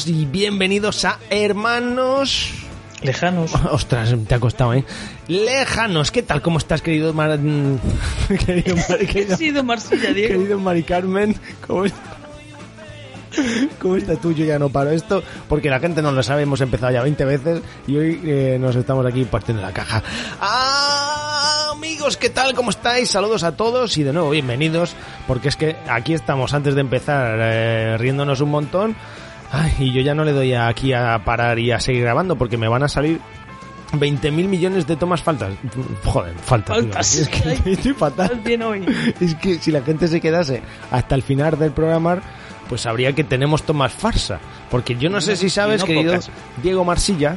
Todos y bienvenidos a Hermanos... Lejanos. Ostras, te ha costado, ¿eh? Lejanos, ¿qué tal? ¿Cómo estás, querido Mar... querido, Mar... Querido... sido Marsella, Diego. querido Mari Carmen? ¿Cómo, ¿Cómo está tú? Yo ya no paro esto porque la gente no lo sabe, hemos empezado ya 20 veces y hoy eh, nos estamos aquí partiendo la caja. ¡Ah, amigos, ¿qué tal? ¿Cómo estáis? Saludos a todos y de nuevo bienvenidos porque es que aquí estamos antes de empezar eh, riéndonos un montón. Ay, y yo ya no le doy aquí a parar y a seguir grabando porque me van a salir 20.000 millones de tomas faltas. Joder, faltas. Faltas. Es que Ay. estoy fatal. Estás bien hoy. Es que si la gente se quedase hasta el final del programa, pues sabría que tenemos tomas farsa. Porque yo no sé si sabes, no querido pocas. Diego Marsilla,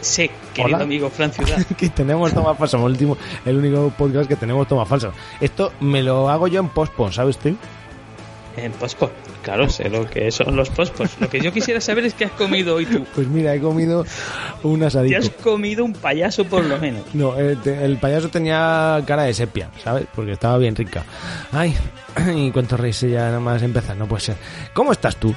Sí, querido Hola. amigo Fran Ciudad. que tenemos tomas falsas. El, último, el único podcast que tenemos tomas falsas. Esto me lo hago yo en postpon, ¿sabes tú? En pospos. Claro, sé lo que son los pospos. Lo que yo quisiera saber es qué has comido hoy tú. Pues mira, he comido un Te asadito. has comido un payaso por lo menos. No, te- el payaso tenía cara de sepia, ¿sabes? Porque estaba bien rica. Ay, y cuánto reírse ya nada más empezar, no puede ser. ¿Cómo estás tú?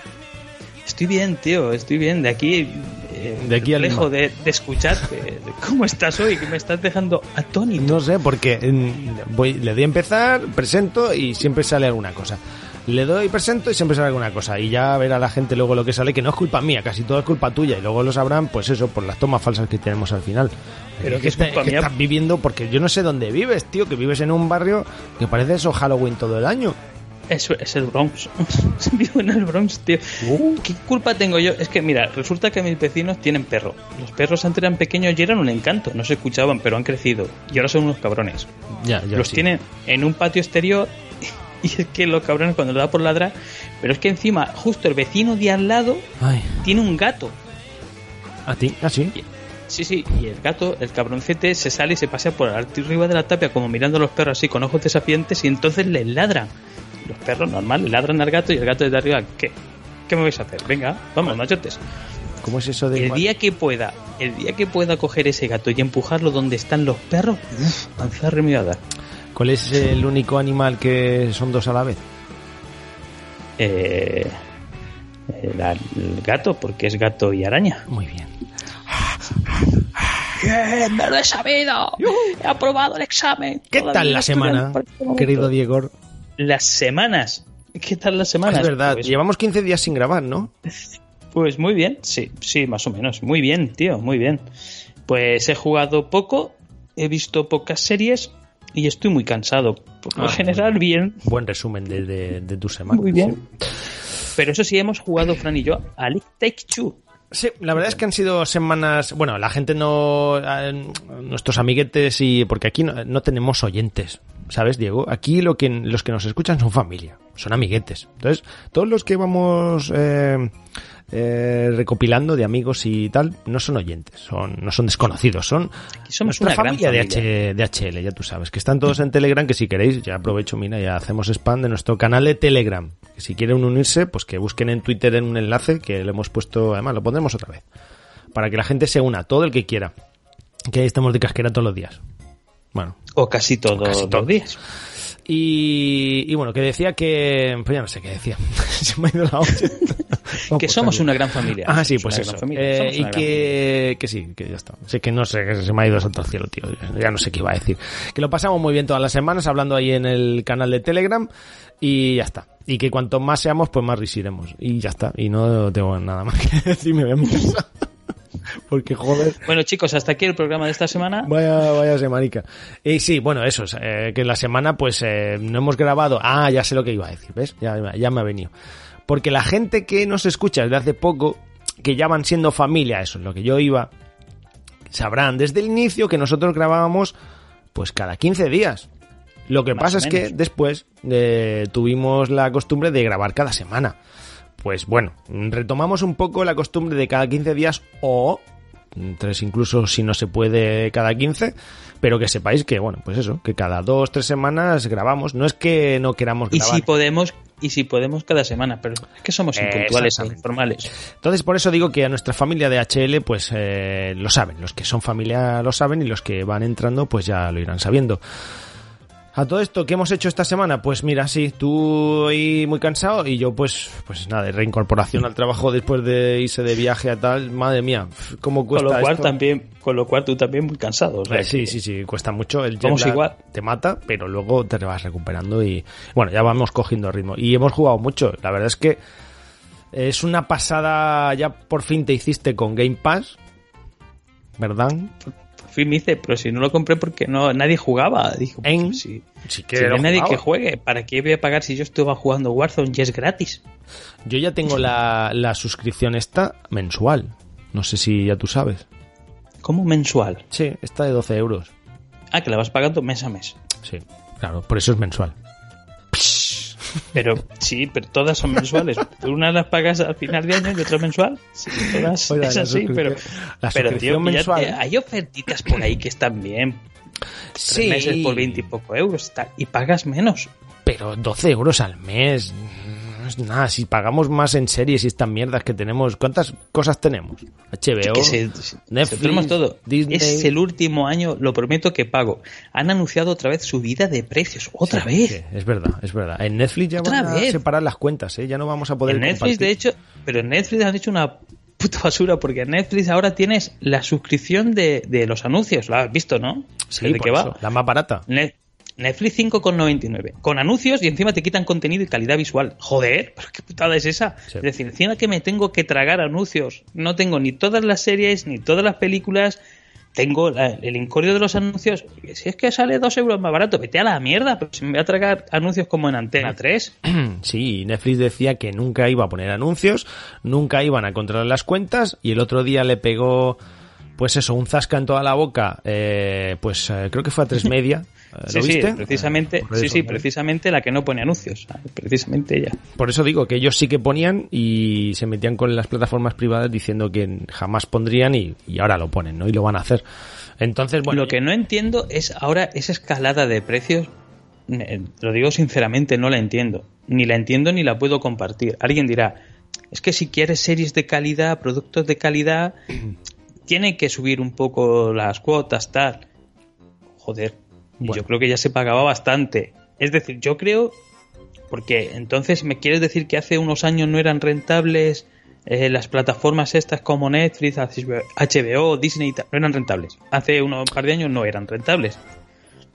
Estoy bien, tío, estoy bien. De aquí, eh, De aquí al lejos de, de escucharte. ¿Cómo estás hoy? Que me estás dejando atónito. No sé, porque mm, voy, le doy a empezar, presento y siempre sale alguna cosa. Le doy presento y siempre sale alguna cosa. Y ya verá la gente luego lo que sale, que no es culpa mía, casi todo es culpa tuya. Y luego lo sabrán, pues eso, por las tomas falsas que tenemos al final. Pero que, que es culpa mía. estás viviendo, porque yo no sé dónde vives, tío, que vives en un barrio que parece eso Halloween todo el año. Eso es el Bronx. Vivo en el Bronx, tío. Uh. ¿Qué culpa tengo yo? Es que, mira, resulta que mis vecinos tienen perro. Los perros antes eran pequeños y eran un encanto. No se escuchaban, pero han crecido. Y ahora son unos cabrones. Ya, ya. los sí. tienen en un patio exterior. Y es que los cabrones cuando le da por ladrar. Pero es que encima, justo el vecino de al lado Ay, tiene un gato. a ti, así. Sí, sí, y el gato, el cabroncete, se sale y se pasea por arriba de la tapia como mirando a los perros así con ojos desafiantes y entonces les ladran. Los perros normal le ladran al gato y el gato desde arriba, ¿qué? ¿Qué me vais a hacer? Venga, vamos, machotes. ¿Cómo es eso de.? El día que pueda, el día que pueda coger ese gato y empujarlo donde están los perros, uf. ¿Cuál es el único animal que son dos a la vez? Eh, el, el gato, porque es gato y araña. Muy bien. ¡Bien! ¡Me lo he sabido! ¡He aprobado el examen! ¿Qué Todavía tal la semana, querido Diego? Las semanas. ¿Qué tal las semanas? Es verdad, Pues, llevamos 15 días sin grabar, ¿no? pues muy bien, sí, sí, más o menos. Muy bien, tío, muy bien. Pues he jugado poco, he visto pocas series y estoy muy cansado. Por lo Ah, general, bien. Buen resumen de, de- de tu semana. Muy bien. Pero eso sí, hemos jugado, Fran y yo, a League Take Two. Sí, la verdad es que han sido semanas. Bueno, la gente no. eh, Nuestros amiguetes y. Porque aquí no, no tenemos oyentes, ¿sabes, Diego? Aquí lo que, los que nos escuchan son familia, son amiguetes. Entonces, todos los que vamos eh, eh, recopilando de amigos y tal no son oyentes, son no son desconocidos, son somos nuestra una gran familia, de, familia. H- de HL, ya tú sabes, que están todos en Telegram, que si queréis, ya aprovecho, mira, ya hacemos spam de nuestro canal de Telegram. Que si quieren unirse, pues que busquen en Twitter en un enlace que le hemos puesto, además lo pondremos otra vez, para que la gente se una, todo el que quiera. Que ahí estamos de casquera todos los días. Bueno, O casi todos Casi todos. los días. Y, y bueno, que decía que... Pues ya no sé qué decía. Se me ha ido la olla. Que por somos una gran familia. Ah, sí, pues eso. Eh, y que, que sí, que ya está. Sí, que no sé, que se me ha ido santo al cielo, tío. Ya no sé qué iba a decir. Que lo pasamos muy bien todas las semanas hablando ahí en el canal de Telegram y ya está. Y que cuanto más seamos, pues más risiremos. Y ya está. Y no tengo nada más que decir, me vemos. Porque joder. Bueno, chicos, hasta aquí el programa de esta semana. Vaya, vaya semanica. Y sí, bueno, eso, es, eh, que la semana pues eh, no hemos grabado. Ah, ya sé lo que iba a decir, ¿ves? Ya, ya me ha venido. Porque la gente que nos escucha desde hace poco, que ya van siendo familia, eso es lo que yo iba, sabrán desde el inicio que nosotros grabábamos pues cada 15 días. Lo que Más pasa es que después eh, tuvimos la costumbre de grabar cada semana. Pues bueno, retomamos un poco la costumbre de cada 15 días o mm, tres incluso si no se puede cada 15, pero que sepáis que, bueno, pues eso, que cada dos, tres semanas grabamos. No es que no queramos Y grabar. si podemos, y si podemos cada semana, pero es que somos impuntuales e informales. Entonces, por eso digo que a nuestra familia de HL, pues eh, lo saben. Los que son familia lo saben y los que van entrando, pues ya lo irán sabiendo. A todo esto, ¿qué hemos hecho esta semana? Pues mira, sí, tú ahí muy cansado y yo pues, pues nada, de reincorporación al trabajo después de irse de viaje a tal, madre mía, cómo Con cuesta lo cual esto? también, con lo cual tú también muy cansado. o sea Eh, sí, sí, sí, cuesta mucho. El Vamos igual. te mata, pero luego te vas recuperando y bueno, ya vamos cogiendo ritmo. Y hemos jugado mucho. La verdad es que es una pasada, ya por fin te hiciste con Game Pass, ¿verdad? Fin me hice, pero si no lo compré porque no nadie jugaba. Dijo, pues, En- si, que si no hay nadie que juegue, ¿para qué voy a pagar si yo estuve jugando Warzone y es gratis? Yo ya tengo la, la suscripción esta mensual. No sé si ya tú sabes. Como mensual. Sí, está de 12 euros. Ah, que la vas pagando mes a mes. Sí, claro, por eso es mensual. Pero sí, pero todas son mensuales. Una las pagas al final de año y otra mensual. Sí, todas es así, pero, la pero tío, mensual. te- hay ofertitas por ahí que están bien. Tres Sí, meses por 20 y poco euros tal, y pagas menos. pero 12 euros al mes no es nada. Si pagamos más en series y estas mierdas que tenemos, ¿cuántas cosas tenemos? HBO, que se, Netflix, se todo. Disney. Es el último año, lo prometo que pago. Han anunciado otra vez subida de precios. Otra vez. Sí, es verdad, es verdad. En Netflix ya Otra van a vez. separar las cuentas, ¿eh? Ya no vamos a poder En Netflix, de hecho, pero en Netflix han hecho una puta basura porque en Netflix ahora tienes la suscripción de, de los anuncios. Lo has visto, ¿no? Sí, ¿De por qué va? la más barata. Net- Netflix 5,99. Con anuncios y encima te quitan contenido y calidad visual. Joder, pero qué putada es esa. Sí. Es decir, encima que me tengo que tragar anuncios. No tengo ni todas las series, ni todas las películas. Tengo la- el incordio de los anuncios. Si es que sale dos euros más barato, vete a la mierda. Pero si me voy a tragar anuncios como en Antena 3. Sí, Netflix decía que nunca iba a poner anuncios, nunca iban a controlar las cuentas y el otro día le pegó, pues eso, un zasca en toda la boca, eh, pues eh, creo que fue a tres media. eh, Sí, ¿Lo sí, viste? precisamente, Eh, sí, sí, precisamente la que no pone anuncios. Precisamente ella. Por eso digo que ellos sí que ponían y se metían con las plataformas privadas diciendo que jamás pondrían y, y ahora lo ponen, ¿no? Y lo van a hacer. Entonces, bueno, Lo que no entiendo es ahora esa escalada de precios. eh, Lo digo sinceramente, no la entiendo. Ni la entiendo ni la puedo compartir. Alguien dirá, es que si quieres series de calidad, productos de calidad, tiene que subir un poco las cuotas, tal. Joder, Bueno. yo creo que ya se pagaba bastante. Es decir, yo creo, porque entonces me quieres decir que hace unos años no eran rentables eh, las plataformas estas como Netflix, HBO, Disney, y tal, no eran rentables. Hace unos par de años no eran rentables.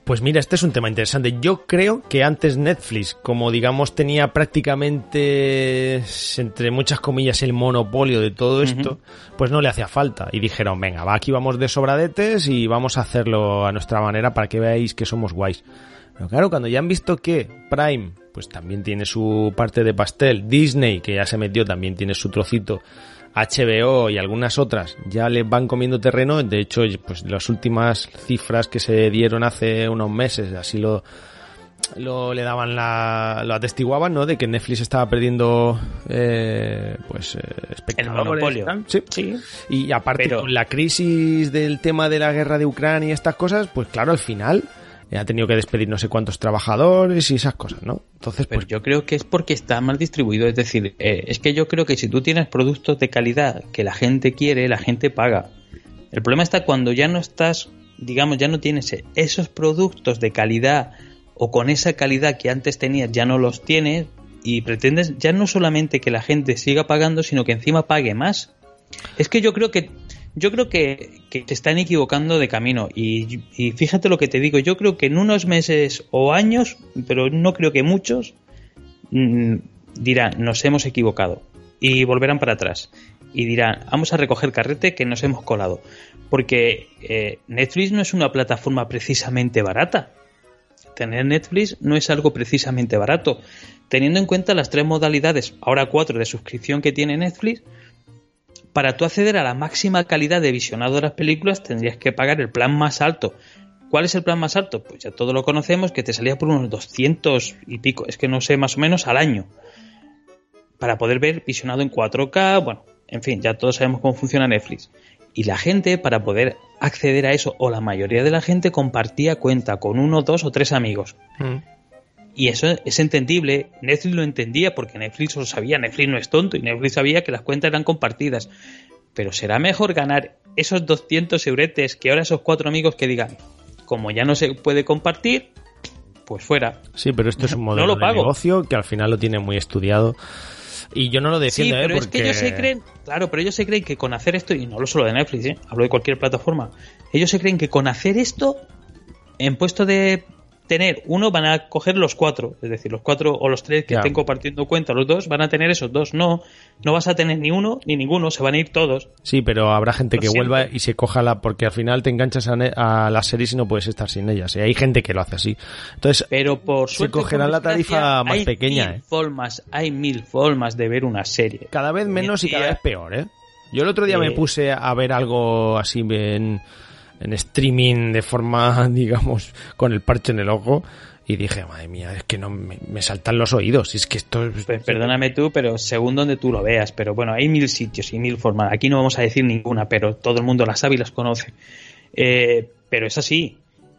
Pues mira, este es un tema interesante. Yo creo que antes Netflix, como digamos tenía prácticamente, entre muchas comillas, el monopolio de todo esto, pues no le hacía falta. Y dijeron, venga, va, aquí vamos de sobradetes y vamos a hacerlo a nuestra manera para que veáis que somos guays. Pero claro, cuando ya han visto que Prime, pues también tiene su parte de pastel, Disney, que ya se metió, también tiene su trocito, HBO y algunas otras ya le van comiendo terreno. De hecho, pues las últimas cifras que se dieron hace unos meses, así lo, lo le daban la, lo atestiguaban, ¿no? De que Netflix estaba perdiendo, eh, pues, eh, espectadores monopolio. Sí. Sí. Y aparte Pero- con la crisis del tema de la guerra de Ucrania y estas cosas, pues claro, al final eh, ha tenido que despedir no sé cuántos trabajadores y esas cosas, ¿no? Entonces, Pero pues yo creo que es porque está mal distribuido. Es decir, eh, es que yo creo que si tú tienes productos de calidad que la gente quiere, la gente paga. El problema está cuando ya no estás digamos, ya no tienes esos productos de calidad o con esa calidad que antes tenías, ya no los tienes y pretendes ya no solamente que la gente siga pagando, sino que encima pague más. Es que yo creo que yo creo que, que están equivocando de camino y, y fíjate lo que te digo, yo creo que en unos meses o años, pero no creo que muchos, mm, dirán, nos hemos equivocado y volverán para atrás y dirán, vamos a recoger carrete que nos hemos colado. Porque eh, Netflix no es una plataforma precisamente barata. Tener Netflix no es algo precisamente barato. Teniendo en cuenta las tres modalidades, ahora cuatro de suscripción que tiene Netflix, para tú acceder a la máxima calidad de visionado de las películas tendrías que pagar el plan más alto. ¿Cuál es el plan más alto? Pues ya todos lo conocemos, que te salía por unos 200 y pico, es que no sé, más o menos al año. Para poder ver visionado en 4K, bueno, en fin, ya todos sabemos cómo funciona Netflix. Y la gente, para poder acceder a eso, o la mayoría de la gente, compartía cuenta con uno, dos o tres amigos. Mm. Y eso es entendible. Netflix lo entendía porque Netflix lo sabía. Netflix no es tonto y Netflix sabía que las cuentas eran compartidas. Pero será mejor ganar esos 200 euretes que ahora esos cuatro amigos que digan, como ya no se puede compartir, pues fuera. Sí, pero esto es un No modelo lo de pago. negocio que al final lo tiene muy estudiado. Y yo no lo Sí, defiendo, ¿eh? pero es que ellos se creen, claro, pero ellos se creen que con hacer esto, y no hablo solo de Netflix, ¿eh? hablo de cualquier plataforma, ellos se creen que con hacer esto, en puesto de tener uno, van a coger los cuatro, es decir, los cuatro o los tres que Ya. estén compartiendo cuenta, los dos, van a tener esos dos. No, no vas a tener ni uno ni ninguno, se van a ir todos. Sí, pero habrá gente que vuelva y se coja la... Porque al final te enganchas a, ne- a las series y no puedes estar sin ellas. Y hay gente que lo hace así. Entonces, Pero por Se cogerán la tarifa más hay pequeña, Mil ¿eh? formas, hay mil formas de ver una serie. cada vez menos y cada vez peor, ¿eh? Yo el otro día me Eh. puse a ver algo así en, en streaming de forma, digamos, con el parche en el ojo y dije, madre mía, es que no me, saltan los oídos. Es que esto es... Pues perdóname tú, pero según donde tú lo veas. Pero bueno, hay mil sitios y mil formas. Aquí no vamos a decir ninguna, pero todo el mundo las sabe y las conoce. Eh, pero es así.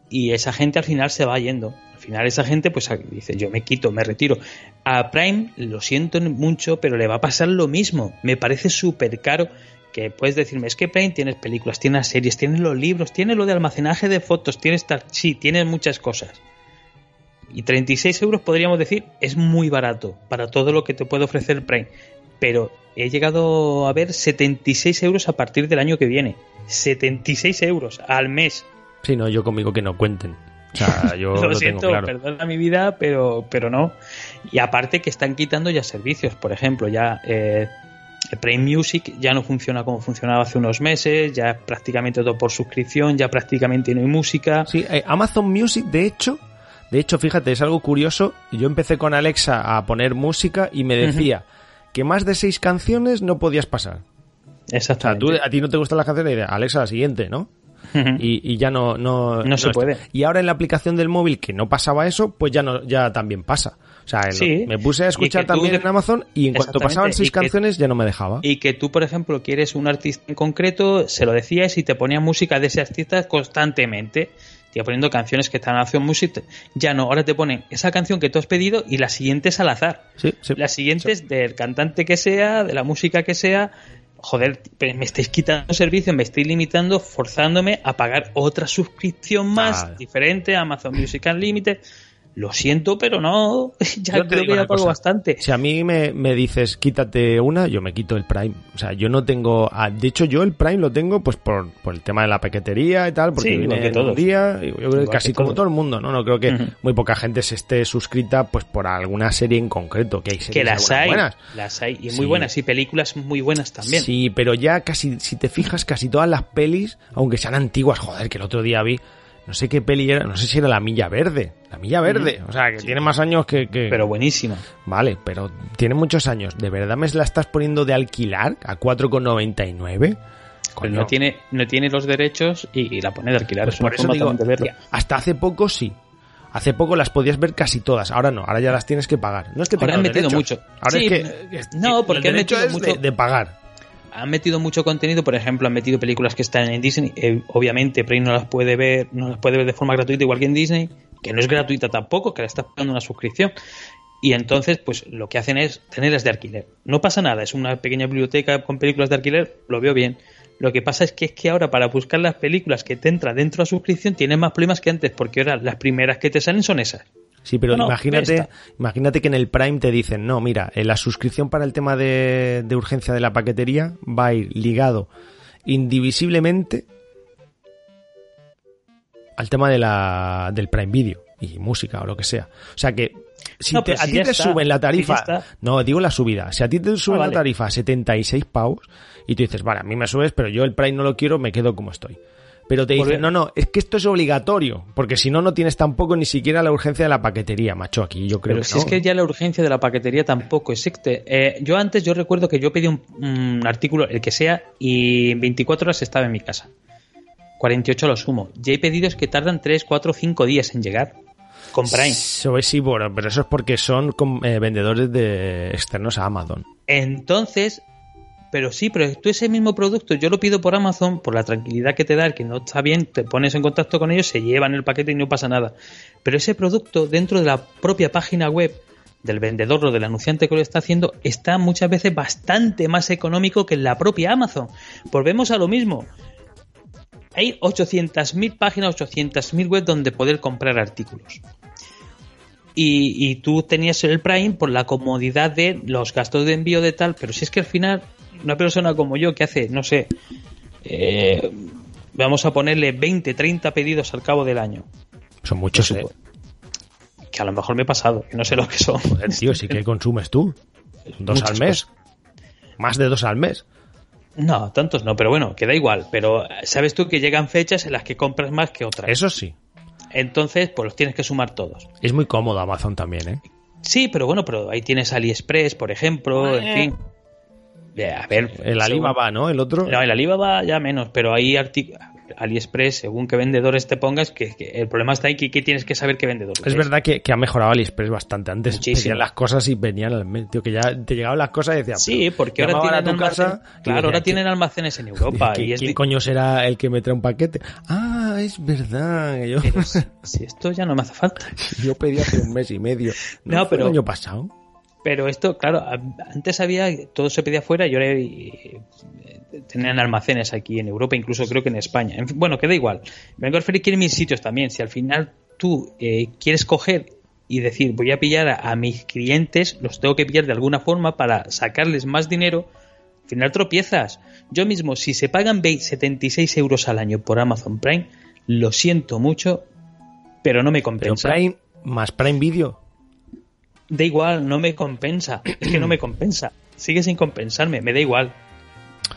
Y esa gente al final se va yendo. Al final esa gente pues dice, yo me quito, me retiro. A Prime, lo siento mucho, pero le va a pasar lo mismo. Me parece súper caro que puedes decirme, es que Prime tienes películas, tienes series, tienes los libros, tienes lo de almacenaje de fotos, tienes tal... Sí, tienes muchas cosas. Y 36 euros podríamos decir es muy barato para todo lo que te puede ofrecer Prime. Pero he llegado a ver 76 euros a partir del año que viene. 76 euros al mes. Sí, no, yo conmigo que no cuenten. O sea, yo Lo, lo, siento, tengo claro. perdona mi vida, pero, pero no. Y aparte que están quitando ya servicios. Por ejemplo, ya eh, Prime Music ya no funciona como funcionaba hace unos meses. Ya es prácticamente todo por suscripción. Ya prácticamente no hay música. Sí, eh, Amazon Music, de hecho, de hecho, fíjate, es algo curioso. Yo empecé con Alexa a poner música y me decía que más de seis canciones no podías pasar. O sea, Exactamente. tú, a ti no te gustan las canciones, y dices, Alexa, la siguiente, ¿no? Y, y ya no, no, No se está. puede. Y ahora en la aplicación del móvil que no pasaba eso, pues ya no, ya también pasa. O sea, Sí. me puse a escuchar tú también en Amazon y en cuanto pasaban seis que- canciones ya no me dejaba. Y que tú, por ejemplo, quieres un artista en concreto, se lo decías y te ponía música de ese artista constantemente. Te iba poniendo canciones que están en Amazon Music. Ya no, ahora te ponen esa canción que tú has pedido y la siguiente es al azar. Sí, sí. La siguiente es del cantante que sea, de la música que sea. Joder, me estáis quitando servicio, me estáis limitando, forzándome a pagar otra suscripción más Ah. diferente a Amazon Music Unlimited. Lo siento, pero no. Ya Yo creo que ya pago cosa. bastante. Si a mí me, me dices quítate una, yo me quito el Prime. O sea, yo no tengo. De hecho, yo el Prime lo tengo pues por, por el tema de la paquetería y tal, porque Sí, viene que todos. un día. Yo creo que casi que como todo el mundo, ¿no? No creo que muy poca gente se esté suscrita pues por alguna serie en concreto. Que hay series Que las hay, buenas. las hay, y muy buenas, y películas muy buenas también. Sí, pero ya casi, si te fijas, casi todas las pelis, aunque sean antiguas, joder, que el otro día vi, no sé qué peli era, no sé si era La Milla Verde. La Milla Verde, o sea, que tiene más años que... que- Pero buenísima. Vale, pero tiene muchos años. ¿De verdad me la estás poniendo de alquilar a 4,99? Pero no tiene, no tiene los derechos y, y la pone de alquilar. Pues es por eso digo, verlo. hasta hace poco sí. Hace poco las podías ver casi todas. Ahora no, ahora ya las tienes que pagar. No es que Ahora tengas han metido derechos. mucho. Ahora Sí, es que... es- no, el porque han derecho metido es de- mucho- de pagar. Han metido mucho contenido, por ejemplo, han metido películas que están en Disney. eh, obviamente, Prime no las puede ver, no las puede ver de forma gratuita, igual que en Disney, que no es gratuita tampoco, que le estás pagando una suscripción. Y entonces, pues lo que hacen es tenerlas de alquiler. No pasa nada, es una pequeña biblioteca con películas de alquiler, lo veo bien. Lo que pasa es que es que ahora para buscar las películas que te entra dentro de la suscripción tienes más problemas que antes, porque ahora las primeras que te salen son esas. Sí, pero No, imagínate, imagínate que en el Prime te dicen, no, mira, eh, la suscripción para el tema de, de urgencia de la paquetería va a ir ligado indivisiblemente al tema de la, del Prime Video y música o lo que sea. O sea que si, No, te- a ti te está, suben la tarifa, no, digo la subida, si a ti te suben Ah, vale. la tarifa a 76 pavos y tú dices, vale, a mí me subes, pero yo el Prime no lo quiero, me quedo como estoy. Pero te dicen, no, no, es que esto es obligatorio, porque si no, no tienes tampoco ni siquiera la urgencia de la paquetería, macho, aquí yo creo Pero que si no. es que ya la urgencia de la paquetería tampoco existe. Eh, yo antes, yo recuerdo que yo pedí un, un artículo, el que sea, y en 24 horas estaba en mi casa. 48 lo sumo. Ya hay pedidos que tardan 3, 4, 5 días en llegar. Con Prime. Eso es, sí, bueno, pero eso es porque son eh, vendedores de externos a Amazon. Entonces, pero sí, pero tú ese mismo producto, yo lo pido por Amazon, por la tranquilidad que te da, el que no está bien, te pones en contacto con ellos, se llevan el paquete y no pasa nada. Pero ese producto, dentro de la propia página web del vendedor o del anunciante que lo está haciendo, está muchas veces bastante más económico que en la propia Amazon. Volvemos a lo mismo. Hay 800.000 páginas, 800.000 webs donde poder comprar artículos. Y, y tú tenías el Prime por la comodidad de los gastos de envío de tal, pero si es que al final una persona como yo que hace, no sé, eh, vamos a ponerle 20, 30 pedidos al cabo del año, Son muchos, eh. que a lo mejor me he pasado, que no sé lo que son. Joder, tío, sí que consumes tú. Dos Muchas al mes. Más de dos al mes. No, tantos no, pero bueno, que da igual. Pero sabes tú que llegan fechas en las que compras más que otras. Eso sí. Entonces, pues los tienes que sumar todos. Es muy cómodo Amazon también, ¿eh? Sí, pero bueno, pero ahí tienes AliExpress, por ejemplo, en fin. A ver, El Alibaba, ¿no? El otro. No, el Alibaba ya menos, pero hay arti- AliExpress, según qué vendedores te pongas, que, que el problema está ahí que, que tienes que saber qué vendedor Es verdad que, que ha mejorado AliExpress bastante. Antes Muchísimo. pedían las cosas y venían al mes. Tío, que ya te llegaban las cosas y decían. Sí, porque ahora tienen, casa almacén- y claro, ahora "¿Qué- tienen almacenes en Europa. ¿qué- y es ¿Quién coño será el que me trae un paquete? Ah, es verdad. Yo, Pero si, esto ya no me hace falta. yo pedí hace un mes y medio. No, fue pero- El año pasado. Pero esto, claro, antes había, todo se pedía fuera y ahora eh, tenían almacenes aquí en Europa, incluso creo que en España. En fin, bueno, queda igual. Vengo a referir que en mil sitios también. Si al final tú eh, quieres coger y decir, voy a pillar a, a mis clientes, los tengo que pillar de alguna forma para sacarles más dinero, al final tropiezas. Yo mismo, si se pagan 20 76 euros al año por Amazon Prime, lo siento mucho, pero no me Pero compensa. Prime más Prime Video. Da igual, no me compensa. Es que no me compensa. Sigue sin compensarme, me da igual.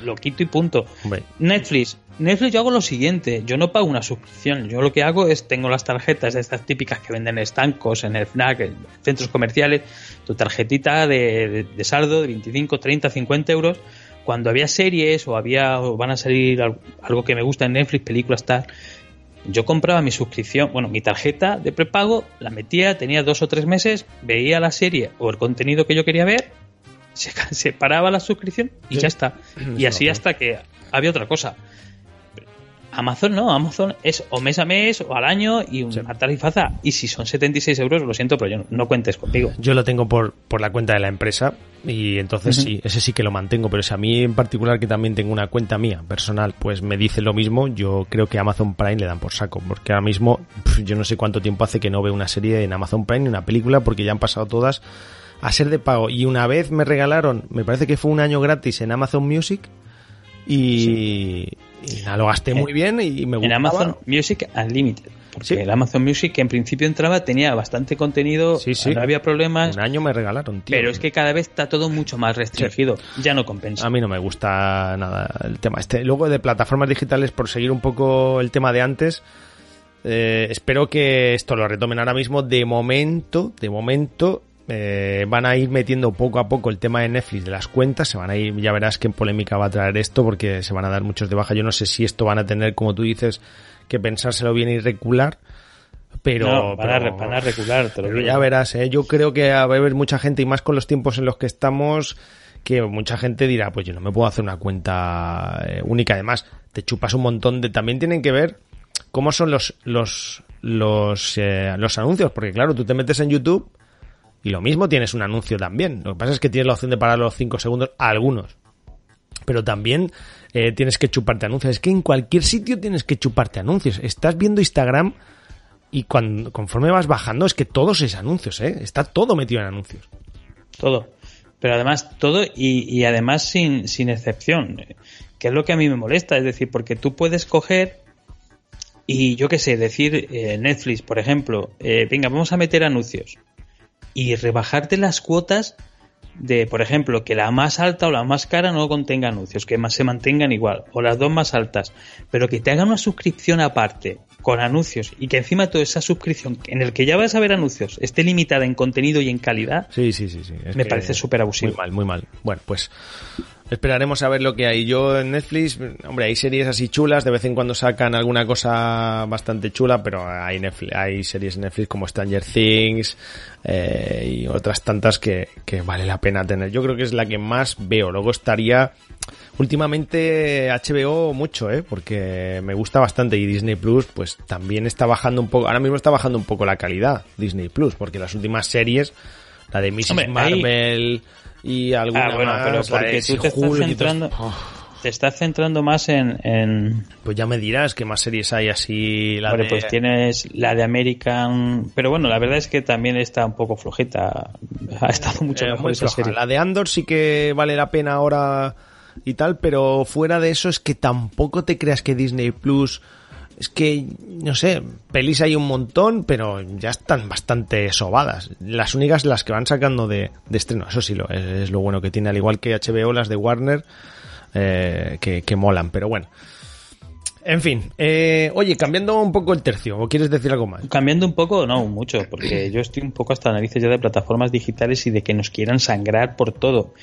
Lo quito y punto. Hombre, Netflix. Netflix yo hago lo siguiente, yo no pago una suscripción, yo lo que hago es tengo las tarjetas de estas típicas que venden en estancos, en el FNAC, en centros comerciales, tu tarjetita de, de- de saldo de 25, 30, 50 euros. Cuando había series o había o van a salir al- algo que me gusta en Netflix, películas tal, yo compraba mi suscripción, bueno, mi tarjeta de prepago, la metía, tenía dos o tres meses, veía la serie o el contenido que yo quería ver, se, se paraba la suscripción y Sí. ya está. Y así hasta que había otra cosa. Amazon no, Amazon es o mes a mes o al año y una tarifaza. Y si son 76 euros, lo siento, pero yo no, no cuentes conmigo. yo lo tengo por, por la cuenta de la empresa y entonces sí, ese sí que lo mantengo. Pero si a mí en particular, que también tengo una cuenta mía personal, pues me dice lo mismo, yo creo que Amazon Prime le dan por saco. Porque ahora mismo yo no sé cuánto tiempo hace que no veo una serie en Amazon Prime ni una película porque ya han pasado todas a ser de pago. Y una vez me regalaron, me parece que fue un año gratis en Amazon Music y, y nada, lo gasté muy bien y me En gustaba. Amazon Music Unlimited. Porque Sí. el Amazon Music, que en principio entraba, tenía bastante contenido, Sí, sí. no había problemas, Un año me regalaron, tío. pero es que cada vez está todo mucho más restringido. Ya no compensa. A mí no me gusta nada el tema este. Luego de plataformas digitales, por seguir un poco el tema de antes, eh, espero que esto lo retomen ahora mismo. De momento, de momento, eh, van a ir metiendo poco a poco el tema de Netflix de las cuentas. Se van a ir, ya verás qué polémica va a traer esto, porque se van a dar muchos de baja. Yo no sé si esto van a tener, como tú dices, que pensárselo bien y recular. Pero, no, van, a, van a recular. te lo pero digo. ya verás, ¿eh? yo creo que va a haber mucha gente, y más con los tiempos en los que estamos, que mucha gente dirá, pues yo no me puedo hacer una cuenta eh, única. Además, te chupas un montón de... También tienen que ver cómo son los los los, eh, los anuncios, porque claro, tú te metes en YouTube y lo mismo tienes un anuncio también. Lo que pasa es que tienes la opción de parar los 5 segundos a algunos. Pero también eh, tienes que chuparte anuncios. Es que en cualquier sitio tienes que chuparte anuncios. Estás viendo Instagram y cuando, conforme vas bajando es que todos es anuncios, ¿eh? Está todo metido en anuncios. Todo. Pero además, todo y, además sin, sin excepción. Que es lo que a mí me molesta. Es decir, porque tú puedes coger y yo qué sé, decir eh, Netflix, por ejemplo, venga, vamos a meter anuncios y rebajarte las cuotas de, por ejemplo, que la más alta o la más cara no contenga anuncios, que más se mantengan igual, o las dos más altas, pero que te hagan una suscripción aparte con anuncios y que encima toda esa suscripción en el que ya vas a ver anuncios esté limitada en contenido y en calidad, Sí, sí, sí, sí. Es me parece súper abusivo. Muy mal, muy mal. Bueno, pues esperaremos a ver lo que hay. Yo en Netflix, hombre, hay series así chulas, de vez en cuando sacan alguna cosa bastante chula, pero hay, Netflix- hay series en Netflix como Stranger Things eh, y otras tantas que, que vale la pena tener. Yo creo que es la que más veo. Luego estaría últimamente HBO mucho, ¿eh? porque me gusta bastante y Disney Plus pues también está bajando un poco, ahora mismo está bajando un poco la calidad Disney Plus, porque las últimas series, la de Mrs. Hombre, ahí- Marvel y alguna Ah, bueno, más, pero porque tú te estás centrando, te estás centrando más en, en pues ya me dirás qué más series hay así, la de... pues tienes la de American, pero bueno, la verdad es que también está un poco flojita. Ha estado mucho Eh, mejor esa serie. La de Andor sí que vale la pena ahora y tal, pero fuera de eso es que tampoco te creas que Disney Plus es que no sé, pelis hay un montón, pero ya están bastante sobadas. Las únicas las que van sacando de, estreno, eso sí lo es, lo bueno que tiene, al igual que HBO, las de Warner, eh, que, molan, pero bueno. En fin, eh, oye, cambiando un poco el tercio, ¿o quieres decir algo más? Cambiando un poco, no, mucho, porque yo estoy un poco hasta narices ya de plataformas digitales y de que nos quieran sangrar por todo.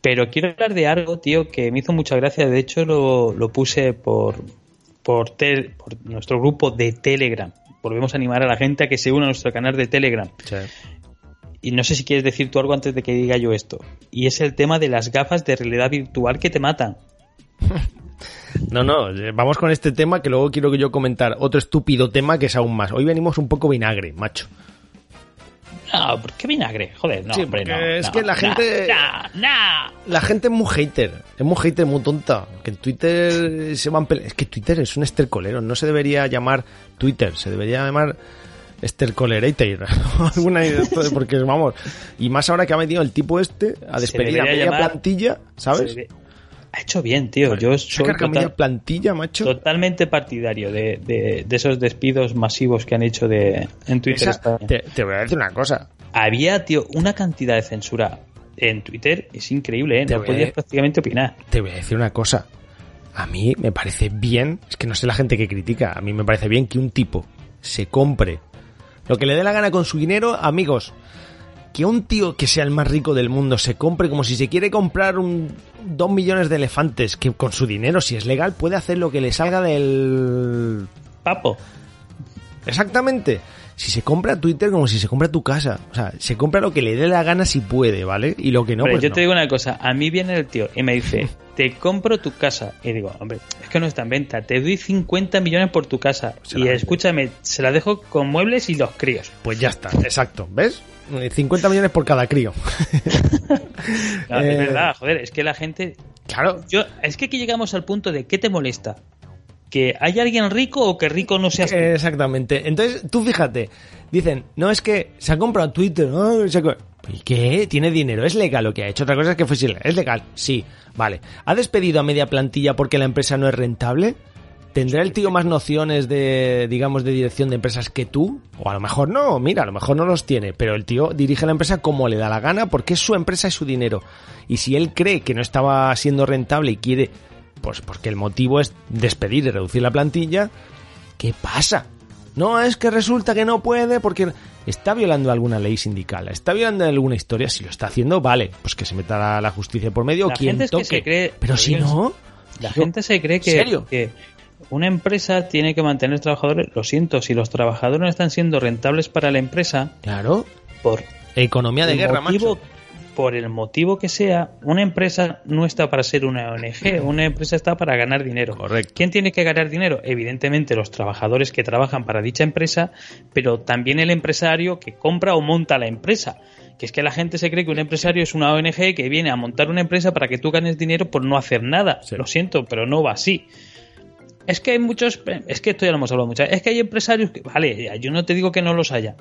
Pero quiero hablar de algo, tío, que me hizo mucha gracia. De hecho, lo puse por, por, tel- por nuestro grupo de Telegram. Volvemos a animar a la gente a que se una a nuestro canal de Telegram. Y no sé si quieres decir tú algo antes de que diga yo esto. Y es el tema de las gafas de realidad virtual que te matan. No, no, eh, vamos con este tema que luego quiero que yo comentar otro estúpido tema que es aún más. Hoy venimos un poco vinagre, macho. No, ¿por qué vinagre? Joder, no, Sí, hombre, no. es no, que la gente- No, no. La gente es muy hater, es muy hater, muy tonta. Que en Twitter se van Es que Twitter es un estercolero, no se debería llamar Twitter, se debería llamar estercolerator. Alguna idea, porque vamos. Y más ahora que ha metido el tipo este a despedir a media llamar- plantilla, ¿sabes? Se Ha hecho bien, tío. Yo soy carga media total- plantilla, macho. totalmente partidario de, de- de esos despidos masivos que han hecho de, en Twitter. Esa- te, te voy a decir una cosa. Había, tío, una cantidad de censura en Twitter. Es increíble, ¿eh? Te No a- podías prácticamente opinar. Te voy a decir una cosa. A mí me parece bien, es que no sé la gente que critica, a mí me parece bien que un tipo se compre lo que le dé la gana con su dinero, amigos. Que un tío que sea el más rico del mundo se compre como si se quiere comprar un dos millones de elefantes, que con su dinero, si es legal, puede hacer lo que le salga del... Papo. Exactamente. Si se compra Twitter como si se compra tu casa. O sea, se compra lo que le dé la gana si puede, ¿vale? Y lo que no, Hombre, pues yo no. te digo una cosa, a mí viene el tío y me dice, te compro tu casa. Y digo, hombre, es que no está en venta, te doy 50 millones por tu casa. Se y escúchame, se la dejo con muebles y los críos. Pues ya está, exacto. ¿Ves? Eh, 50 millones por cada crío. No, Eh, Es verdad, joder, es que la gente... Claro. Yo, es que aquí llegamos al punto de, ¿qué te molesta? ¿Que haya alguien rico o que rico no seas? Exactamente. Entonces, tú fíjate, dicen, no es que se ha comprado Twitter, ¿no? Se ha co- ¿Y qué? Tiene dinero, es legal lo que ha hecho. Otra cosa es que ilegal. ¿Es legal? Sí, vale. ¿Ha despedido a media plantilla porque la empresa no es rentable? ¿Tendrá el tío más nociones de, digamos, de dirección de empresas que tú? O a lo mejor no, mira, a lo mejor no los tiene, pero el tío dirige la empresa como le da la gana porque es su empresa y su dinero. Y si él cree que no estaba siendo rentable y quiere, pues porque el motivo es despedir y reducir la plantilla, ¿qué pasa? No, es que resulta que no puede porque está violando alguna ley sindical, está violando alguna historia, si lo está haciendo, vale, pues que se meta la, justicia por medio, La quien gente es que toque. se cree- pero si no, La gente se cree que, serio? que una empresa tiene que mantener trabajadores. Lo siento, si los trabajadores no están siendo rentables para la empresa, claro, por economía de guerra, motivo, macho. por el motivo que sea, una empresa no está para ser una ONG, una empresa está para ganar dinero. Correcto. ¿Quién tiene que ganar dinero? Evidentemente los trabajadores que trabajan para dicha empresa, pero también el empresario que compra o monta la empresa. Que es que la gente se cree que un empresario es una ONG que viene a montar una empresa para que tú ganes dinero por no hacer nada. Sí. Lo siento, pero no va así. Es que hay muchos, es que esto ya lo hemos hablado mucho. Es que hay empresarios que, vale, yo no te digo que no los haya.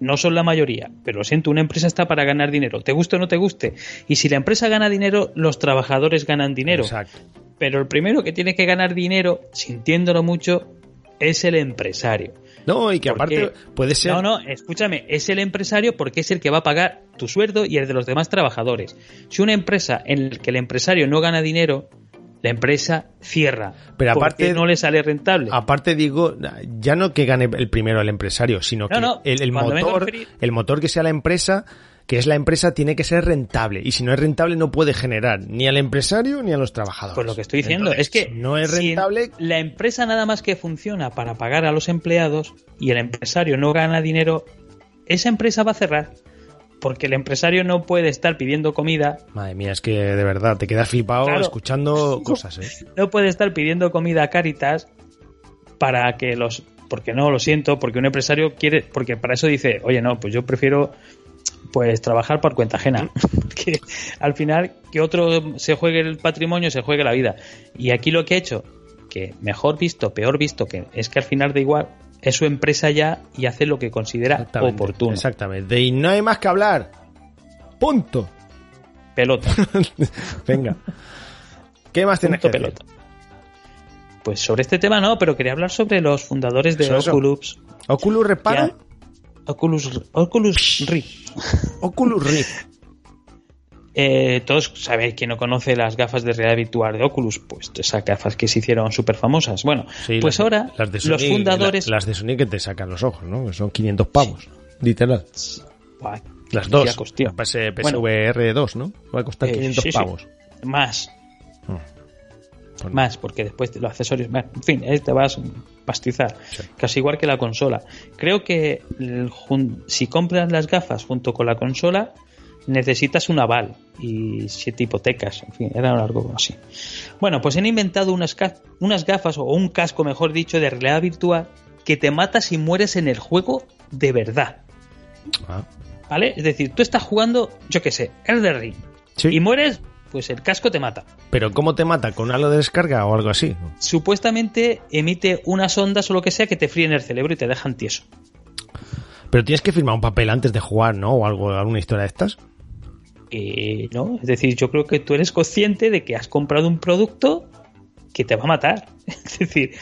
No son la mayoría, pero lo siento, una empresa está para ganar dinero, te guste o no te guste. Y si la empresa gana dinero, los trabajadores ganan dinero. Exacto. Pero el primero que tiene que ganar dinero, sintiéndolo mucho, es el empresario. No, y que Porque- aparte puede ser. No, no, escúchame, es el empresario porque es el que va a pagar tu sueldo y el de los demás trabajadores. Si una empresa en la que el empresario no gana dinero, la empresa cierra. Pero porque aparte- no le sale rentable. Aparte digo, ya no que gane el primero el empresario, sino que No, el, motor, referir- el motor que sea la empresa, que es la empresa, tiene que ser rentable. Y si no es rentable, no puede generar ni al empresario ni a los trabajadores. Pues lo que estoy diciendo Entonces, es que no es si rentable. la empresa nada más que funciona para pagar a los empleados y el empresario no gana dinero, esa empresa va a cerrar. Porque el empresario no puede estar pidiendo comida Madre mía, es que de verdad te quedas flipado Claro. escuchando cosas, ¿eh? no puede estar pidiendo comida a Caritas para que los porque no lo siento porque un empresario quiere porque para eso dice oye no pues yo prefiero pues trabajar por cuenta ajena que al final que otro se juegue el patrimonio se juegue la vida y aquí lo que ha hecho que mejor visto peor visto que es que al final da igual es su empresa ya y hace lo que considera Exactamente, oportuno Exactamente. Y no hay más que hablar. Punto. pelota Venga. ¿Qué más tienes punto que decir? pelota pues sobre este tema no pero quería hablar sobre los fundadores de Eso, eso. Oculus Oculus Reparo. Oculus, Oculus Rift. Oculus Rift. Eh, todos sabéis que no conoce las gafas de realidad virtual de Oculus, pues esas gafas que se hicieron súper famosas. Bueno, Sí, pues las ahora las de los fundadores. la- las de Sony que te sacan los ojos, ¿no? Que son 500 pavos, literal. Buah, Las dos. Bueno, PSVR 2, ¿no? Va a costar eh, 500 sí, sí. pavos. Más, Pues más, porque después los accesorios. En fin, eh, te vas a pastizar. Sí. Casi igual que la consola. Creo que el jun- si compras las gafas junto con la consola, necesitas un aval y siete hipotecas. En fin, era algo así. Bueno, pues han inventado unas, unas gafas, o un casco, mejor dicho, de realidad virtual que te mata si mueres en el juego de verdad. Ah, ¿Vale? Es decir, tú estás jugando, yo qué sé, Elden Ring. Sí. Y mueres, pues el casco te mata. Pero ¿cómo te mata? ¿Con algo de descarga o algo así? Supuestamente emite unas ondas o lo que sea que te fríen el cerebro y te dejan tieso. Pero tienes que firmar un papel antes de jugar, ¿no? O algo, alguna historia de estas. Eh, no, es decir, yo creo que tú eres consciente de que has comprado un producto que te va a matar. Es decir,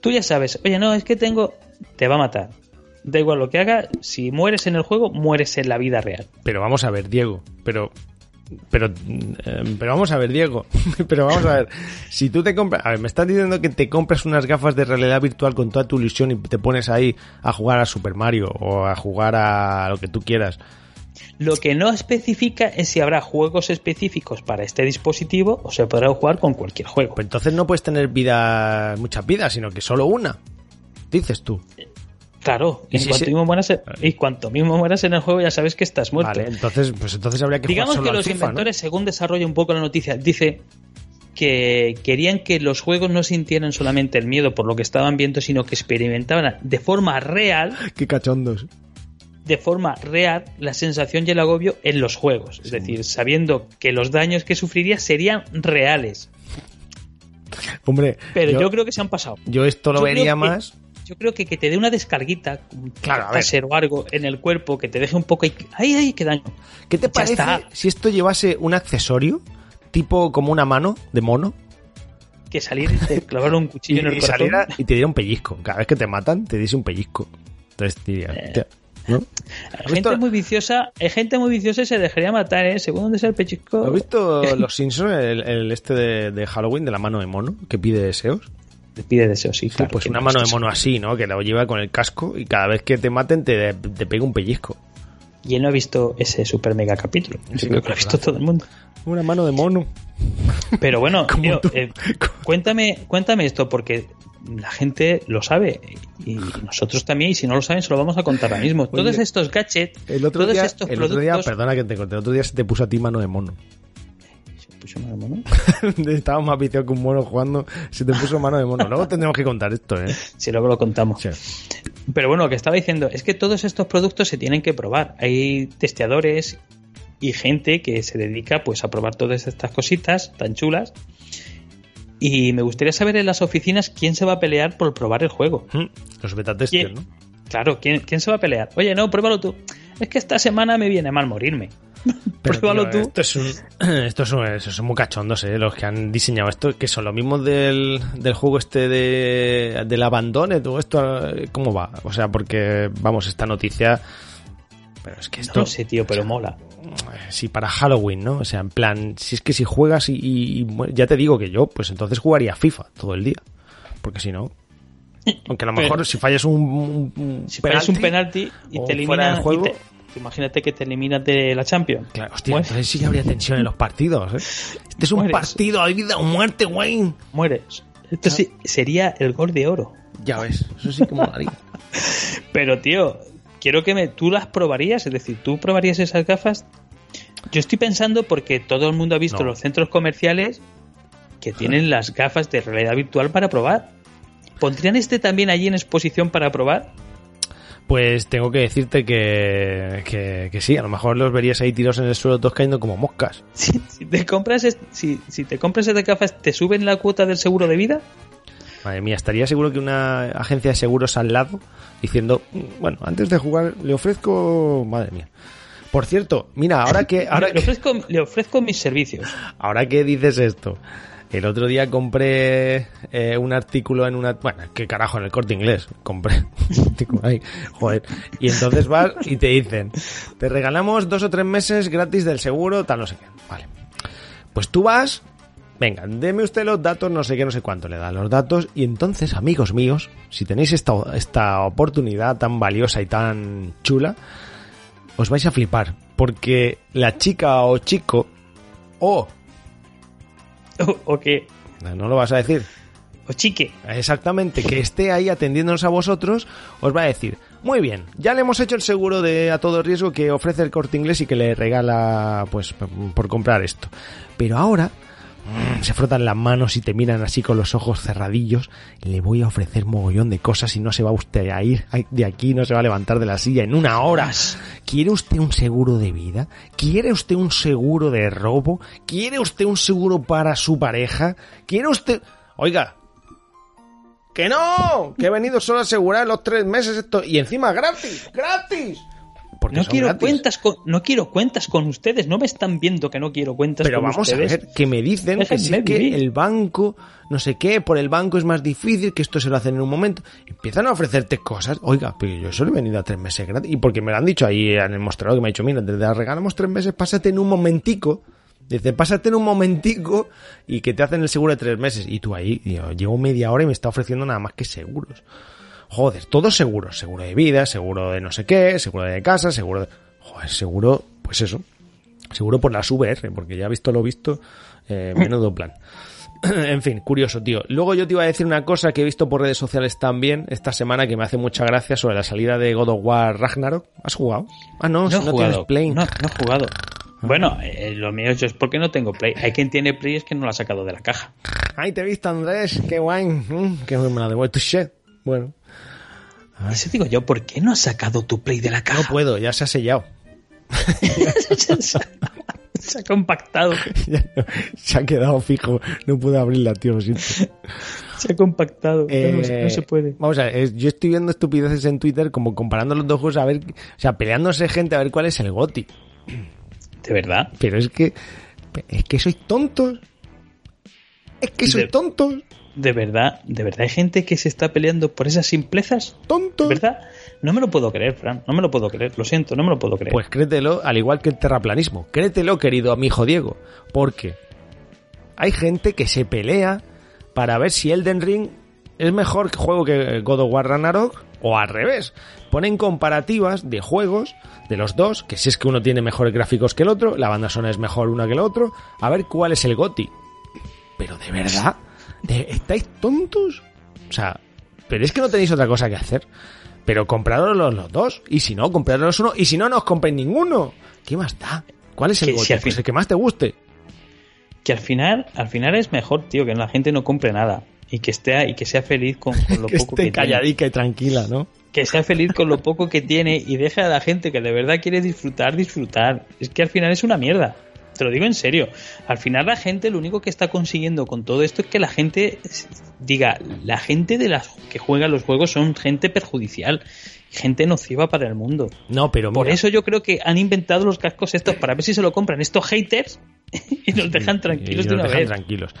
tú ya sabes, oye, no, es que tengo, te va a matar. Da igual lo que haga, si mueres en el juego, mueres en la vida real. Pero vamos a ver, Diego. Pero. Pero, eh, pero vamos a ver, Diego. pero vamos a ver. Si tú te compras. A ver, me estás diciendo que te compras unas gafas de realidad virtual con toda tu ilusión y te pones ahí a jugar a Super Mario o a jugar a lo que tú quieras. Lo que no especifica es si habrá juegos específicos para este dispositivo o se podrá jugar con cualquier juego. Pues entonces no puedes tener vida, muchas vidas, sino que solo una. Dices tú. Claro, Y si cuanto, se- mismo mueras, y cuanto mismo mueras en el juego ya sabes que estás muerto. Vale, entonces, pues entonces habría que Digamos jugar que los inventores, según desarrolla un poco la noticia, dice que querían que los juegos no sintieran solamente el miedo por lo que estaban viendo, sino que experimentaban de forma real, Qué cachondos. De forma real, la sensación y el agobio en los juegos. Es decir, sabiendo que los daños que sufriría serían reales. Hombre, Pero yo, yo, creo que se han pasado. yo esto lo yo vería que- más. Yo creo que que te dé una descarguita, Claro, a o algo en el cuerpo, que te deje un poco ay, ay, qué daño. ¿Qué te Ya parece está. si esto llevase un accesorio? Tipo como una mano de mono. Que salir y te clavar un Y, cuchillo en el y corazón. saliera y te diera un pellizco. Cada vez que te matan, te diese un pellizco. Entonces diría, Eh. ¿Has gente visto- muy viciosa, hay gente muy viciosa y se dejaría matar, ¿eh? Según donde sea el pellizco. ¿Has visto los Simpsons, el, el este de, de Halloween, de la mano de mono, que pide deseos? Te pide deseos, sí, claro. pues una no, mano de mono así, ¿no? Que la lleva con el casco y cada vez que te maten te, te pega un pellizco. Y él no ha visto ese super mega capítulo. Sí, creo que lo ha visto todo el mundo. Una mano de mono. Pero bueno, tío, eh, cuéntame, cuéntame esto, porque la gente lo sabe. Y nosotros también, y si no lo saben, se lo vamos a contar ahora mismo. Todos estos gadgets, El otro, todos día, estos el otro día, productos. perdona que te conté, el otro día se te puso a ti mano de mono. Se puso mano. Estaba más viciado que un mono jugando, se te puso mano de mono. Luego tendremos que contar esto, ¿eh? Si luego lo contamos. Sí. Pero bueno, lo que estaba diciendo es que todos estos productos se tienen que probar. Hay testeadores y gente que se dedica pues a probar todas estas cositas tan chulas. Y me gustaría saber en las oficinas quién se va a pelear por probar el juego. Mm, Los beta testers. ¿no? Claro, ¿quién, quién se va a pelear? Oye, no, pruébalo tú. Es que esta semana me viene mal morirme. Pero, pruébalo tío, tú. Esto es, un, esto es, un- son muy cachondos, ¿eh? Los que han diseñado esto, que son los mismos del, del juego este de, del abandono, todo esto, ¿cómo va? O sea, porque, vamos, esta noticia... Pero es que esto... No sé, tío, pero mola. Sí, para Halloween, ¿no? O sea, en plan, si es que si juegas y, y- ya te digo que yo, pues entonces jugaría FIFA todo el día. Porque si no... Aunque a lo Pero- mejor si fallas un, un- un Si pones un penalti y te eliminan. del juego- y te- imagínate que te eliminas de la Champions. Claro, hostia, Mueres. entonces sí que habría tensión en los partidos. ¿eh? Este es un Mueres. partido de vida o muerte, Wayne. Mueres. Esto sí, sería el gol de oro. Ya ves, eso sí que molaría. Pero, tío, quiero que me, tú las probarías, es decir, tú probarías esas gafas. Yo estoy pensando porque todo el mundo ha visto No. los centros comerciales que tienen las gafas de realidad virtual para probar. ¿Pondrían este también allí en exposición para probar? Pues tengo que decirte que, que, que sí, a lo mejor los verías ahí tirados en el suelo todos cayendo como moscas. Si, si te compras si, si te compras estas gafas, ¿te suben la cuota del seguro de vida? Madre mía, estaría seguro que una agencia de seguros al lado diciendo, "Mm, bueno, antes de jugar le ofrezco... Madre mía. Por cierto, mira, ahora que... Ahora le, que... ofrezco, le ofrezco mis servicios. Ahora que dices esto, el otro día compré eh, un artículo en una... Bueno, qué carajo, en el corte inglés. Compré ahí. Joder. Y entonces vas y te dicen, te regalamos dos o tres meses gratis del seguro, tal, no sé qué. Vale. Pues tú vas, venga, deme usted los datos, no sé qué, no sé cuánto le da los datos. Y entonces, amigos míos, si tenéis esta, esta oportunidad tan valiosa y tan chula, os vais a flipar. Porque la chica o chico, o O, que, no lo vas a decir. o chique. Exactamente, que esté ahí atendiéndonos a vosotros, os va a decir, muy bien, ya le hemos hecho el seguro de a todo riesgo que ofrece el corte inglés y que le regala, pues, por comprar esto. Pero ahora, se frotan las manos y te miran así con los ojos cerradillos, le voy a ofrecer mogollón de cosas y no se va usted a ir de aquí, no se va a levantar de la silla en una hora. ¿Quiere usted un seguro de vida? ¿Quiere usted un seguro de robo? ¿Quiere usted un seguro para su pareja? ¿Quiere usted... Oiga, ¡Que no! Que he venido solo a asegurar los tres meses esto. Y encima gratis, gratis. Porque No quiero gratis. cuentas con, no quiero cuentas con ustedes. No me están viendo que no quiero cuentas Pero con vamos ustedes. a ver, que me dicen que sí que el banco, no sé qué, por el banco es más difícil, que esto se lo hacen en un momento. Empiezan a ofrecerte cosas. Oiga, pero yo solo he venido a tres meses gratis. Y porque me lo han dicho ahí en el mostrador que me ha dicho, mira, te la regalamos tres meses, pásate en un momentico. Dice, pásate en un momentico y que te hacen el seguro de tres meses. Y tú ahí, yo, llevo media hora y me está ofreciendo nada más que seguros. Joder, todos seguros. Seguro de vida, seguro de no sé qué, seguro de casa, seguro de... Joder, seguro, pues eso. Seguro por las VR, porque ya visto lo visto, eh, menudo plan. en fin, curioso, tío. Luego yo te iba a decir una cosa que he visto por redes sociales también esta semana que me hace mucha gracia sobre la salida de God of War Ragnarok. ¿Has jugado? Ah, no, No si he no jugado. tienes Play. No, no he jugado. Bueno, eh, lo mío es porque no tengo Play. Hay quien tiene Play y es que no lo ha sacado de la caja. Ay, te he visto, Andrés. Qué guay. Mm, que me la devuelto. Shit. Bueno, Eso digo yo, ¿por qué no has sacado tu Play de la no caja? puedo, ya se ha sellado. Se ha compactado. No, se ha quedado fijo. No puedo abrirla, tío, lo siento. Se ha compactado. no, Eh, no se puede. Vamos a ver, yo estoy viendo estupideces en Twitter como comparando los dos juegos a ver, o sea, peleándose gente a ver cuál es el GOTI. ¿De verdad? Pero es que, es que sois tontos. Es que sois De- tontos, ¿De verdad? ¿De verdad hay gente que se está peleando por esas simplezas? ¿De tontos. verdad? No me lo puedo creer, Fran. No me lo puedo creer. Lo siento, no me lo puedo creer. Pues créetelo, al igual que el terraplanismo. Créetelo, querido mi hijo Diego. Porque hay gente que se pelea para ver si Elden Ring es mejor juego que God of War Ragnarok o al revés. Ponen comparativas de juegos de los dos, que si es que uno tiene mejores gráficos que el otro, la banda sonora es mejor una que el otro, a ver cuál es el GOTI. Pero de verdad, ¿De- ¿estáis tontos? O sea, pero es que no tenéis otra cosa que hacer. Pero compraros los, los dos. Y si no, compraros uno. Y si no, no os compréis ninguno. ¿Qué más da? ¿Cuál es el Que si Pues fin- el que más te guste. Que al final, al final es mejor, tío, que la gente no compre nada. Y que esté y que sea feliz con, con lo que poco esté que tiene. calladica y tranquila, ¿no? que sea feliz con lo poco que tiene y deje a la gente que de verdad quiere disfrutar, disfrutar. Es que al final es una mierda. Te lo digo en serio. Al final la gente lo único que está consiguiendo con todo esto es que la gente diga, la gente de las que juega los juegos son gente perjudicial, gente nociva para el mundo. No, pero Por eso yo creo que han inventado los cascos estos para ver si se lo compran estos haters y nos dejan tranquilos y de nos una dejan vez. tranquilos.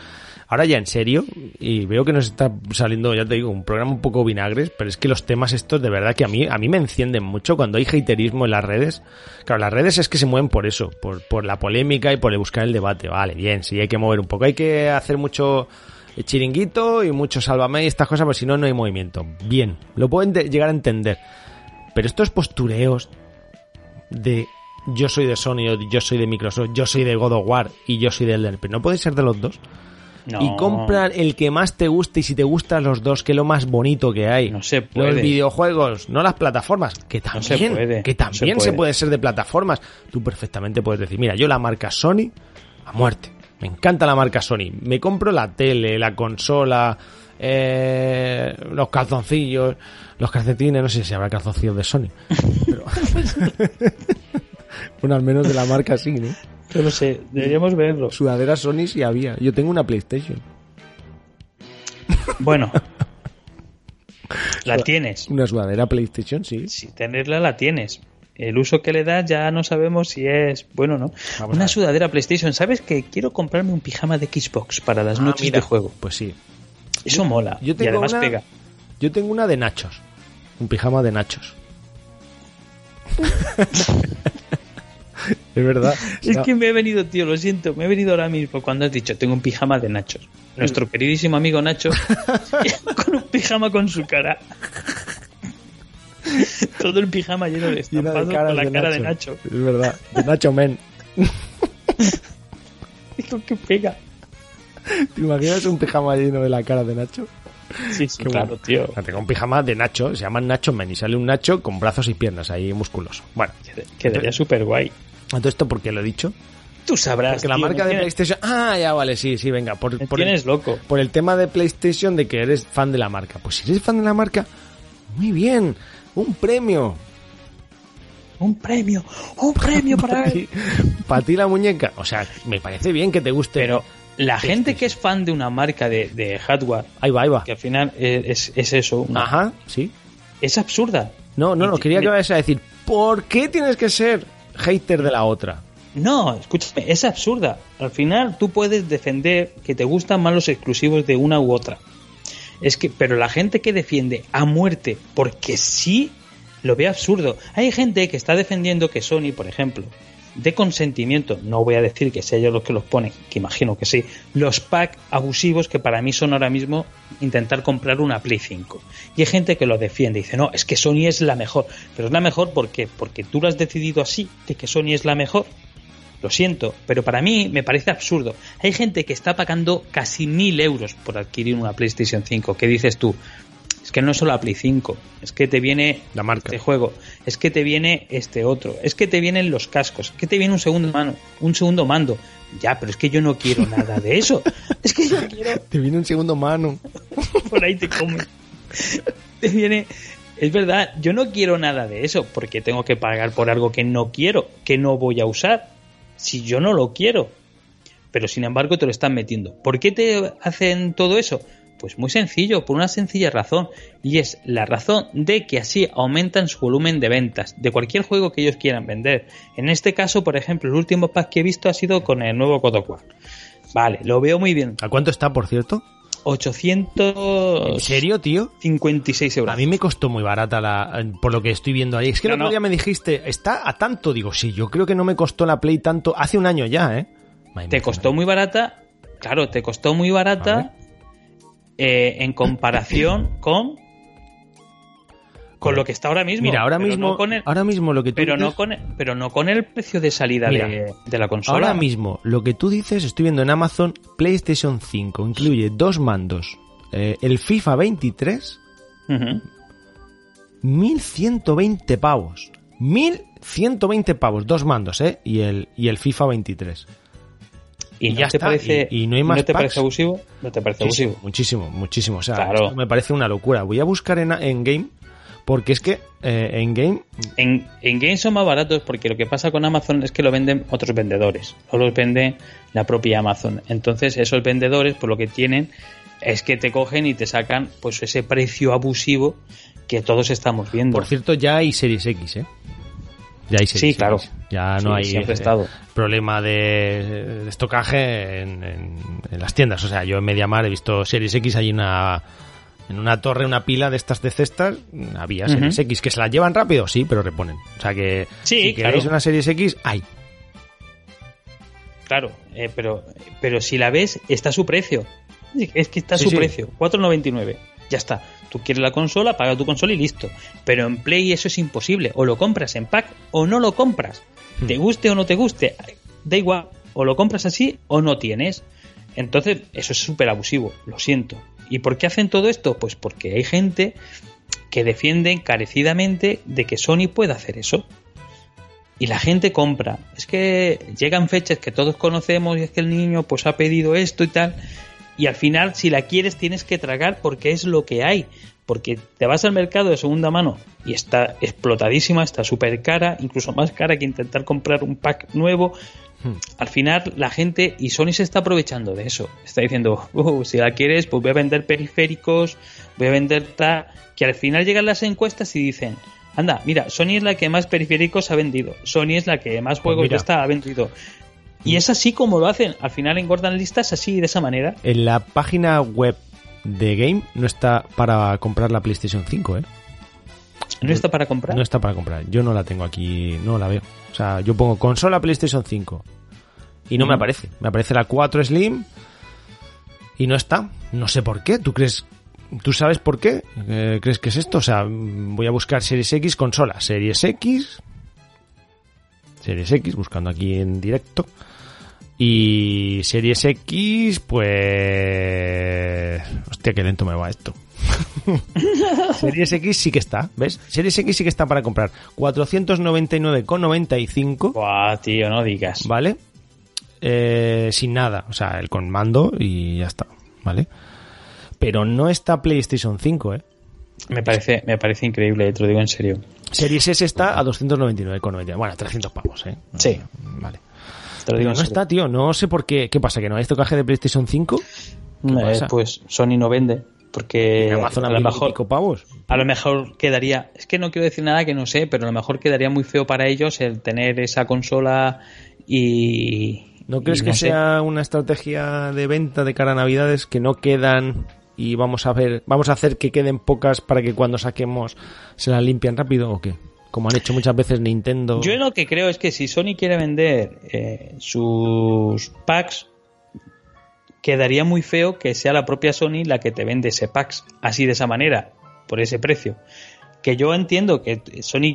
Ahora ya en serio, y veo que nos está saliendo, ya te digo, un programa un poco vinagres, pero es que los temas estos de verdad que a mí, a mí me encienden mucho cuando hay haterismo en las redes. Claro, las redes es que se mueven por eso, por, la polémica y por buscar el debate. Vale, bien, sí, hay que mover un poco, hay que hacer mucho chiringuito y mucho sálvame y estas cosas, porque si no, no hay movimiento. Bien, lo puedo ente- llegar a entender. Pero estos postureos de yo soy de Sony yo soy de Microsoft, yo soy de God War y yo soy del Elden ¿no puede ser de los dos? No, y compra el que más te guste y si te gustan los dos, que es lo más bonito que hay. No se puede. Los videojuegos, no las plataformas, que No se también, puede, que también se se, puede. puede ser de plataformas. Tú perfectamente puedes decir, mira, yo la marca Sony a muerte. Me encanta la marca Sony. Me compro la tele, la consola, eh, los calzoncillos, los calcetines, no sé si habrá calzoncillos de Sony. Pero... bueno, al menos de la marca sí, ¿no? Yo no sé, deberíamos verlo. Sudadera Sony sí había. Yo tengo una PlayStation. Bueno, la tienes. Una sudadera PlayStation, sí. Si tenerla, la tienes. El uso que le das ya no sabemos si es bueno o no. Vamos Una sudadera PlayStation. ¿Sabes que quiero comprarme un pijama de Xbox para las Ah, noches mira, de juego? Pues sí. Eso mola. Yo y además una- pega. Yo tengo una de nachos. Un pijama de nachos. es verdad. Es No, que me he venido, tío, lo siento, me he venido ahora mismo cuando has dicho, tengo un pijama de Nachos. Nuestro Mm. queridísimo amigo Nacho, con un pijama con su cara. Todo el pijama lleno de estampados con la de cara de Nacho. Es verdad. De Nacho Men. Digo, que pega. ¿Te imaginas un pijama lleno de la cara de Nacho? Sí, sí, Qué claro, bueno. tío. O sea, tengo un pijama de Nacho, se llama Nacho Men y sale un Nacho con brazos y piernas ahí musculoso. Bueno, Quedaría súper guay. ¿A todo esto por qué lo he dicho? Tú sabrás. Porque la marca de tienes- PlayStation. Ah, ya vale, sí, sí, venga. Por, por el- loco. por el tema de PlayStation de que eres fan de la marca. Pues si eres fan de la marca, muy bien, un premio. Un premio, un premio para él. Para ti la muñeca. O sea, me parece bien que te guste. Pero la gente que es fan de una marca de, de hardware, Ahí va, ahí va. que al final es, es eso, una- Ajá, sí. es absurda. No, no, no, quería que vayas a decir, ¿por qué tienes que ser hater de la otra? No, escúchame, es absurda. Al final tú puedes defender que te gustan más los exclusivos de una u otra. Es que, pero la gente que defiende a muerte porque sí lo ve absurdo. Hay gente que está defendiendo que Sony, por ejemplo, de consentimiento, no voy a decir que sea ellos los que los ponen, que imagino que sí, los pack abusivos que para mí son ahora mismo intentar comprar una Play 5. Y hay gente que lo defiende y dice, no, es que Sony es la mejor. Pero es la mejor porque, porque tú lo has decidido así, de que Sony es la mejor. Lo siento, pero para mí me parece absurdo. Hay gente que está pagando casi mil euros por adquirir una PlayStation 5. ¿Qué dices tú? Es que no es solo la Play 5, es que te viene La marca. este juego, es que te viene este otro, es que te vienen los cascos, es que te viene un segundo mano, un segundo mando. Ya, pero es que yo no quiero nada de eso. Es que yo quiero Te viene un segundo mano. por ahí te come. Te viene. Es verdad, yo no quiero nada de eso, porque tengo que pagar por algo que no quiero, que no voy a usar. Si yo no lo quiero. Pero sin embargo te lo están metiendo. ¿Por qué te hacen todo eso? Pues muy sencillo, por una sencilla razón. Y es la razón de que así aumentan su volumen de ventas de cualquier juego que ellos quieran vender. En este caso, por ejemplo, el último pack que he visto ha sido con el nuevo War. Vale, lo veo muy bien. ¿A cuánto está, por cierto? 800... ¿En serio, tío? 56 euros. A mí me costó muy barata la, por lo que estoy viendo ahí. Es que el No, otro no. día me dijiste, está a tanto. Digo, sí, yo creo que no me costó la Play tanto. Hace un año ya, ¿eh? Te costó muy barata, claro, te costó muy barata eh, en comparación con con lo que está ahora mismo. Mira, ahora pero mismo, no con el- ahora mismo lo que tú pero no con el, pero no con el precio de salida Mira, de, de la consola. Ahora mismo, lo que tú dices, estoy viendo en Amazon, PlayStation 5 incluye dos mandos, eh, el FIFA 23, Ujú. 1120 pavos. 1120 pavos, dos mandos, ¿eh? Y el, y el FIFA 23. Y, Y no ya te está, parece y- y no hay más te packs. parece abusivo? ¿No te parece Muchísimo, abusivo? muchísimo, muchísimo. O sea, Claro. me parece una locura. Voy a buscar en, en game Porque es que eh, en game. En, en game son más baratos porque lo que pasa con Amazon es que lo venden otros vendedores, no los vende la propia Amazon. Entonces esos vendedores, por lo que tienen, es que te cogen y te sacan pues ese precio abusivo que todos estamos viendo. Por cierto, ya hay Series X, ¿eh? Ya hay Series Sí, claro. Ya no Sí, hay eh, problema de, de estocaje en, en- en las tiendas. O sea, yo en Mediamar he visto Series X, hay una. En una torre, una pila de estas de cestas, había. Series X. ¿Que se las llevan rápido? Sí, pero reponen. O sea que Sí, si queréis claro. una Series X, hay. Claro, eh, pero, pero si la ves, está a su precio. Es que está a Sí, su precio, 4,99. Ya está. Tú quieres la consola, paga tu consola y listo. Pero en Play eso es imposible. O lo compras en pack o no lo compras. Hmm. Te guste o no te guste, da igual. O lo compras así o no tienes. Entonces, eso es súper abusivo, lo siento. ¿Y por qué hacen todo esto? Pues porque hay gente que defiende encarecidamente de que Sony pueda hacer eso y la gente compra. Es que llegan fechas que todos conocemos y es que el niño pues ha pedido esto y tal. Y al final, si la quieres, tienes que tragar porque es lo que hay. Porque te vas al mercado de segunda mano y está explotadísima, está súper cara, incluso más cara que intentar comprar un pack nuevo. Al final, la gente, y Sony se está aprovechando de eso. Está diciendo, "Uh, si la quieres, pues voy a vender periféricos, voy a vender tal. Que al final llegan las encuestas y dicen, anda, mira, Sony es la que más periféricos ha vendido, Sony es la que más juegos mira. de esta ha vendido. Y es así como lo hacen. Al final engordan listas así, de esa manera. En la página web de Game no está para comprar la PlayStation 5, ¿eh? No está para comprar. No está para comprar. Yo no la tengo aquí, no la veo. O sea, yo pongo consola PlayStation 5 y no me aparece. Me aparece la 4 Slim y no está. No sé por qué. ¿Tú crees? ¿Tú sabes por qué? Eh, ¿Crees que es esto? O sea, voy a buscar Series X consola. Series X. Series X, buscando aquí en directo. Y Series X, pues... Hostia, qué lento me va esto. Series X sí que está, ¿ves? Series X sí que está para comprar. 499,95, Buah, tío, no digas. ¿vale? Eh, sin nada, o sea, el con mando y ya está, ¿vale? Pero no está PlayStation 5, ¿eh? Me parece, me parece increíble, te lo digo en serio. Series S está a 299,99. Bueno, 300 pavos, ¿eh? Sí. Vale. Te lo digo Pero en no serio. está, tío. No sé por qué. ¿Qué pasa? ¿Que no hay estocaje de PlayStation 5? ¿Qué Eh, pues Sony no vende. Porque Amazon a lo mejor pavos. a lo mejor quedaría, es que no quiero decir nada que no sé, pero a lo mejor quedaría muy feo para ellos el tener esa consola y... ¿No crees y que sé. sea una estrategia de venta de cara a Navidades que no quedan y vamos a ver, vamos a hacer que queden pocas para que cuando saquemos se las limpian rápido o qué? Como han hecho muchas veces Nintendo. Yo lo que creo es que si Sony quiere vender eh, sus packs, quedaría muy feo que sea la propia Sony la que te vende ese packs así de esa manera, por ese precio. Que yo entiendo que Sony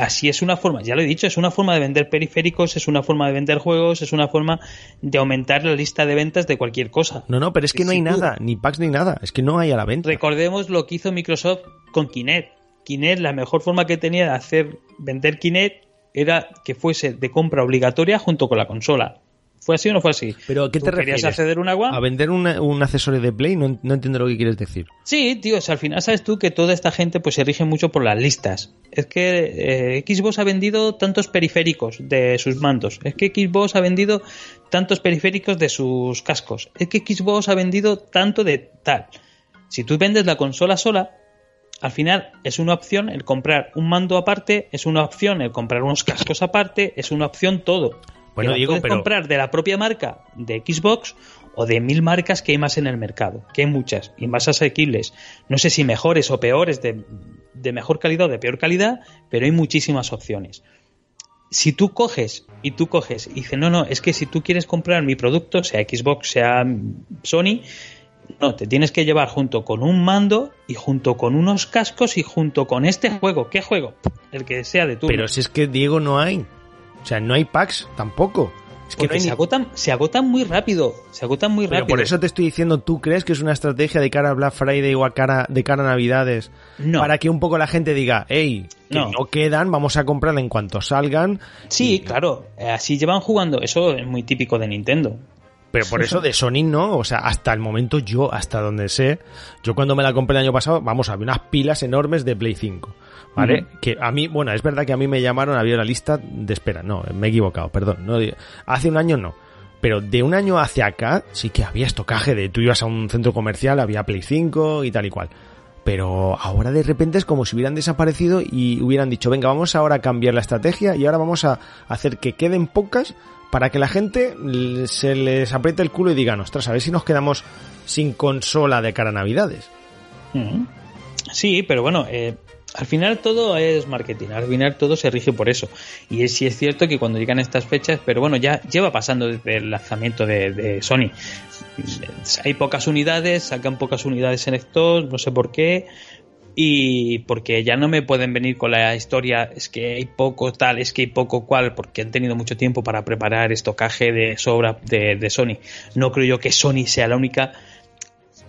así es una forma, ya lo he dicho, es una forma de vender periféricos, es una forma de vender juegos, es una forma de aumentar la lista de ventas de cualquier cosa. No, no, pero es que no hay nada, ni packs ni nada, es que no hay a la venta. Recordemos lo que hizo Microsoft con Kinect. Kinect, la mejor forma que tenía de hacer vender Kinect era que fuese de compra obligatoria junto con la consola. ¿Fue así o no fue así? Pero ¿a qué ¿Tú te querías refieres? acceder a un agua? ¿A vender una- un accesorio de Play? No, no entiendo lo que quieres decir. Sí, tío, o sea, al final sabes tú que toda esta gente pues se rige mucho por las listas. Es que eh, Xbox ha vendido tantos periféricos de sus mandos. Es que Xbox ha vendido tantos periféricos de sus cascos. Es que Xbox ha vendido tanto de tal. Si tú vendes la consola sola, al final es una opción el comprar un mando aparte, es una opción el comprar unos cascos aparte, es una opción todo. Bueno, Que la Diego, puedes pero- comprar de la propia marca de Xbox o de mil marcas que hay más en el mercado, que hay muchas y más asequibles. No sé si mejores o peores, de, de mejor calidad o de peor calidad, pero hay muchísimas opciones. Si tú coges y tú coges y dices, no, no, es que si tú quieres comprar mi producto, sea Xbox, sea Sony, no, te tienes que llevar junto con un mando y junto con unos cascos y junto con este juego. ¿Qué juego? El que sea de tu. Pero si es que Diego no hay. O sea, no hay packs tampoco. Es que Porque no hay se, ni- agotan, se agotan muy rápido. Se agotan muy Pero rápido. por eso te estoy diciendo, ¿tú crees que es una estrategia de cara a Black Friday o a cara, de cara a Navidades? No. Para que un poco la gente diga, hey, que no, No. quedan, vamos a comprarla en cuanto salgan. Sí, claro. eh, Así llevan jugando. Eso es muy típico de Nintendo. pero por eso de Sony no, o sea, hasta el momento yo, hasta donde sé, yo cuando me la compré el año pasado, vamos, había unas pilas enormes de Play 5. ¿Vale? Que a mí, bueno, es verdad que a mí me llamaron, había una lista de espera, no, me he equivocado, perdón, no, hace un año no, pero de un año hacia acá sí que había estocaje de tú ibas a un centro comercial, había Play 5 y tal y cual. Pero ahora de repente es como si hubieran desaparecido y hubieran dicho, venga, vamos ahora a cambiar la estrategia y ahora vamos a hacer que queden pocas para que la gente se les apriete el culo y digan, ostras, a ver si nos quedamos sin consola de cara a Navidades. Sí, pero bueno, eh, al final todo es marketing, al final todo se rige por eso. Y sí es cierto que cuando llegan estas fechas, pero bueno, ya lleva pasando desde el lanzamiento de, de Sony. Hay pocas unidades, sacan pocas unidades en stock, no sé por qué. Y porque ya no me pueden venir con la historia, es que hay poco tal, es que hay poco cual, porque han tenido mucho tiempo para preparar estocaje de sobra de, de Sony. No creo yo que Sony sea la única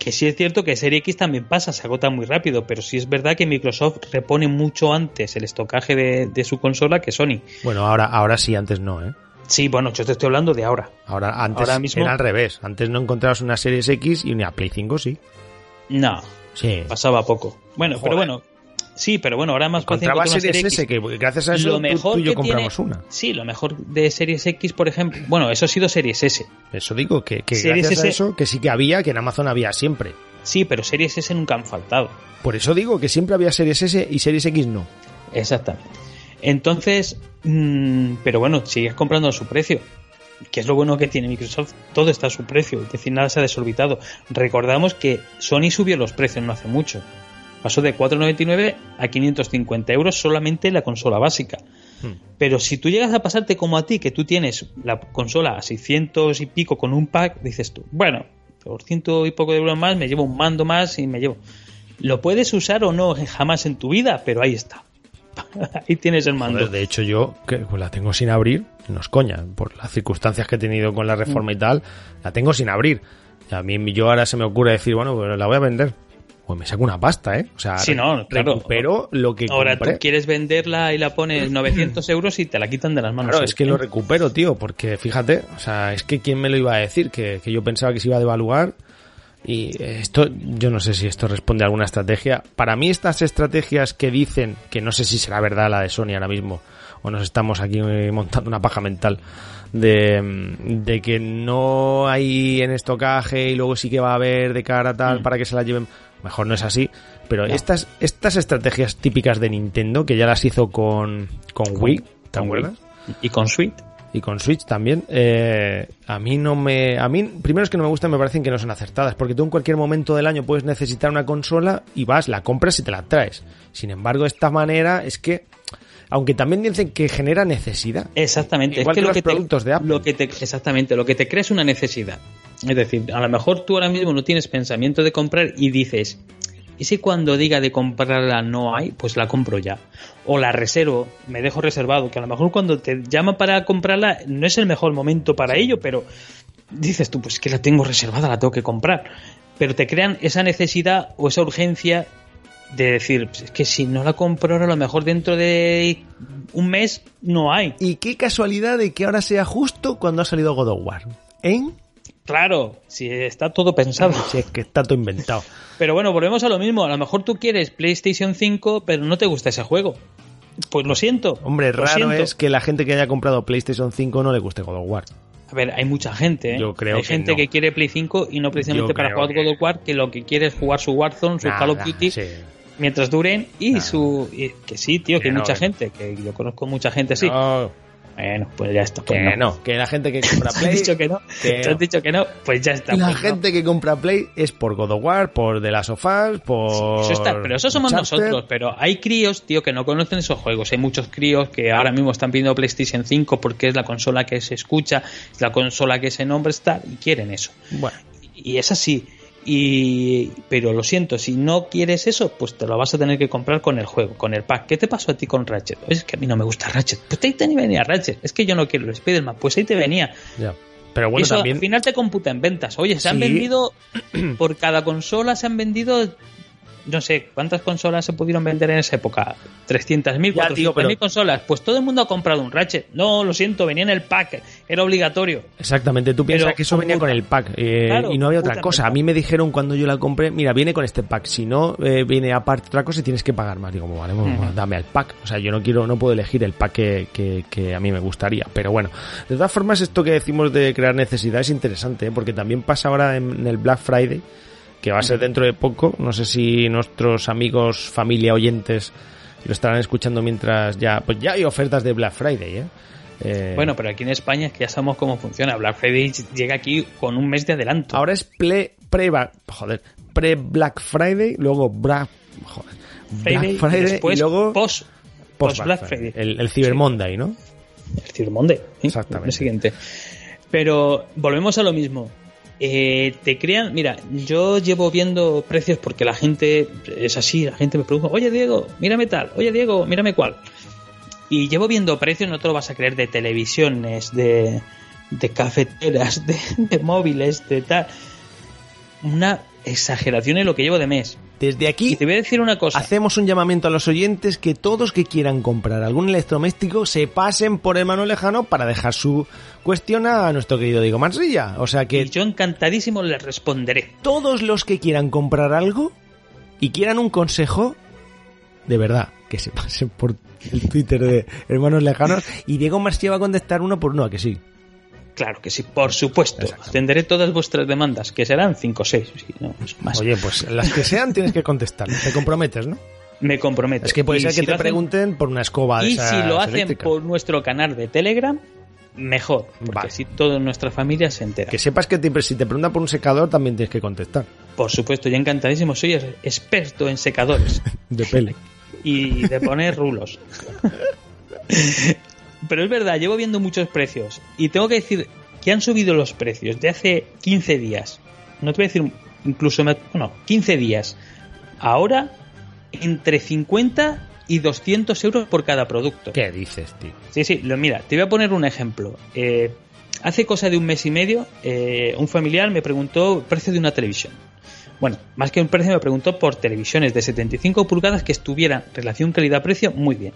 que sí es cierto que Serie X también pasa, se agota muy rápido, pero sí es verdad que Microsoft repone mucho antes el estocaje de, de su consola que Sony. Bueno, ahora, ahora sí, antes no, ¿eh? Sí, bueno, yo te estoy hablando de ahora. Ahora, antes Ahora mismo- era al revés. Antes no encontrabas una Series X y una Play 5 sí. No, Sí. pasaba poco. Bueno, Joder. pero bueno, sí, pero bueno, ahora más fácil encontrar una S, que gracias a eso lo mejor tú y yo que compramos tiene, una. Sí, lo mejor de Series X, por ejemplo, bueno, eso ha sido Series S. Eso digo, que, gracias a eso, que sí que había, que en Amazon había siempre. Sí, pero Series S nunca han faltado. Por eso digo que siempre había Series S y Series X no. Exactamente. Entonces, mm, pero bueno, sigues comprando a su precio. Que es lo bueno que tiene Microsoft, todo está a su precio, es decir, nada se ha desorbitado. Recordamos que Sony subió los precios no hace mucho. Pasó de 4,99 a 550 euros solamente la consola básica. Pero si tú llegas a pasarte como a ti, que tú tienes la consola a 600 y pico con un pack, dices tú, bueno, por ciento y poco de euros más me llevo un mando más y me llevo. Lo puedes usar o no jamás en tu vida, pero ahí está. ahí tienes el mando. Joder, de hecho, yo que pues, la tengo sin abrir, no es coña, por las circunstancias que he tenido con la reforma y tal, la tengo sin abrir. A mí yo ahora se me ocurre decir, bueno, pues la voy a vender. Pues me saco una pasta, ¿eh? O sea, Sí, no, claro. recupero lo que Ahora compré. tú quieres venderla y la pones 900 euros y te la quitan de las manos. Claro, es que lo recupero, tío, porque fíjate, o sea, es que quién me lo iba a decir, que, que yo pensaba que se iba a devaluar y esto, yo no sé si esto responde a alguna estrategia. Para mí estas estrategias que dicen, que no sé si será verdad la de Sony ahora mismo, o nos estamos aquí eh, montando una paja mental, de, de que no hay en estocaje y luego sí que va a haber de cara tal Mm. para que se la lleven, mejor no es así. Pero estas, estas estrategias típicas de Nintendo, que ya las hizo con, con Wii, ¿te acuerdas? Y con Switch. y con Switch también, eh, a mí no me... A mí, primero es que no me gustan, me parecen que no son acertadas, porque tú en cualquier momento del año puedes necesitar una consola y vas, la compras y te la traes. Sin embargo, esta manera es que, aunque también dicen que genera necesidad. Exactamente. Igual es que, que lo los que productos te, de Apple. Lo que te, exactamente, lo que te crea es una necesidad. Es decir, a lo mejor tú ahora mismo no tienes pensamiento de comprar y dices, ¿y si cuando diga de comprarla no hay? Pues la compro ya. O la reservo, me dejo reservado, que a lo mejor cuando te llama para comprarla no es el mejor momento para ello, pero dices tú, pues que la tengo reservada, la tengo que comprar. Pero te crean esa necesidad o esa urgencia de decir, "Pues es que si no la compro ahora, a lo mejor dentro de un mes no hay. Y qué casualidad de que ahora sea justo cuando ha salido God of War. ¿Eh? Claro, si está todo pensado. Si es que está todo inventado. Pero bueno, volvemos a lo mismo. A lo mejor tú quieres PlayStation 5, pero no te gusta ese juego. Pues lo siento. Hombre, lo raro siento. es que la gente que haya comprado PlayStation 5 no le guste God of War. A ver, hay mucha gente. ¿eh? Yo creo hay que gente no. que quiere Play 5 y no precisamente Yo para jugar que- God of War, que lo que quiere es jugar su Warzone, su Nada, Call of Duty, sí. Mientras duren. Y su. y que sí, tío, que Que hay no, mucha gente. Que yo conozco mucha gente así. No, Bueno, pues ya está. Pues que no. Que la gente que compra ¿Te Play... has dicho que no? que ¿Te has dicho que no? Pues ya está. La pues gente que compra Play es por God of War, por The Last of Us, por... Eso está, pero eso somos nosotros. Pero hay críos, tío, que no conocen esos juegos. Hay muchos críos que ahora mismo están pidiendo PlayStation 5 porque es la consola que se escucha, es la consola que se nombra está y quieren eso. Bueno, Y es así. Y pero lo siento, si no quieres eso, pues te lo vas a tener que comprar con el juego, con el pack. ¿Qué te pasó a ti con Ratchet? Es que a mí no me gusta Ratchet. Pues ahí te venía Ratchet. Es que yo no quiero el Spider-Man. Pues ahí te venía. ya. Pero bueno, Eso también... al final te computa en ventas. Oye, se han vendido por cada consola se han vendido no sé, ¿cuántas consolas se pudieron vender en esa época? 300.000, Ya, tío, 400.000 pero- consolas. Pues todo el mundo ha comprado un Ratchet. No, lo siento, venía en el pack. era obligatorio. Exactamente, tú piensas Pero que eso venía puta. con el pack eh, Claro, y no había otra puta cosa. A mí me dijeron cuando yo la compré, mira, viene con este pack, si no, eh, viene aparte otra cosa y tienes que pagar más. Digo, vale, pues, dame el pack. O sea, yo no quiero, no puedo elegir el pack que, que- que a mí me gustaría. Pero bueno, de todas formas, esto que decimos de crear necesidad es interesante, ¿eh? porque también pasa ahora en, en el Black Friday, que va a ser dentro de poco. No sé si nuestros amigos, familia, oyentes lo estarán escuchando mientras ya, pues ya hay ofertas de Black Friday, ¿eh? Eh, Bueno, pero aquí en España es que ya sabemos cómo funciona. Black Friday llega aquí con un mes de adelanto. Ahora es pre, pre, joder, pre Black Friday, luego Black, joder, Friday, Black Friday y después y luego post, post post Black Friday. El, el Cyber Sí. Monday, ¿no? El Cyber Monday, ¿sí? Exactamente. El siguiente. Pero volvemos a lo mismo. Eh, te crean, mira, yo llevo viendo precios porque la gente es así, la gente me pregunta, oye Diego, mírame tal, oye Diego, mírame cuál. Y llevo viendo precios, no te lo vas a creer, de televisiones, de, cafeteras, de, de móviles, de tal. Una exageración en lo que llevo de mes. Desde Y aquí te voy a decir una cosa. hacemos un llamamiento a los oyentes que todos que quieran comprar algún electrodoméstico se pasen por el mano lejano para dejar su cuestión a nuestro querido Diego Mansilla. O sea que Y yo encantadísimo les responderé. todos los que quieran comprar algo y quieran un consejo, de verdad, que se pasen por el Twitter de Hermanos Lejanos y Diego Mansilla va a contestar uno por uno, ¿a que sí? Claro que sí, por supuesto. Atenderé todas vuestras demandas, que serán 5 o 6, no, pues más. Oye, pues las que sean tienes que contestar. Te comprometes, ¿no? Me comprometo. Es que puede Y ser que si te hacen- pregunten por una escoba de Y si lo hacen por nuestro canal de Telegram, mejor. Porque Vale. así toda nuestra familia se entera. Que sepas que te- si te preguntan por un secador también tienes que contestar. Por supuesto, yo encantadísimo. Soy experto en secadores De pele. y de poner rulos. Pero es verdad, llevo viendo muchos precios. Y tengo que decir que han subido los precios de hace 15 días. No te voy a decir incluso, bueno, 15 días. Ahora, entre 50 y 200 euros por cada producto. ¿Qué dices, tío? Sí, sí, lo, mira, te voy a poner un ejemplo. Eh, hace cosa de un mes y medio, eh, un familiar me preguntó el precio de una televisión. Bueno, más que un precio, me preguntó por televisiones de 75 pulgadas que estuvieran relación calidad-precio muy bien.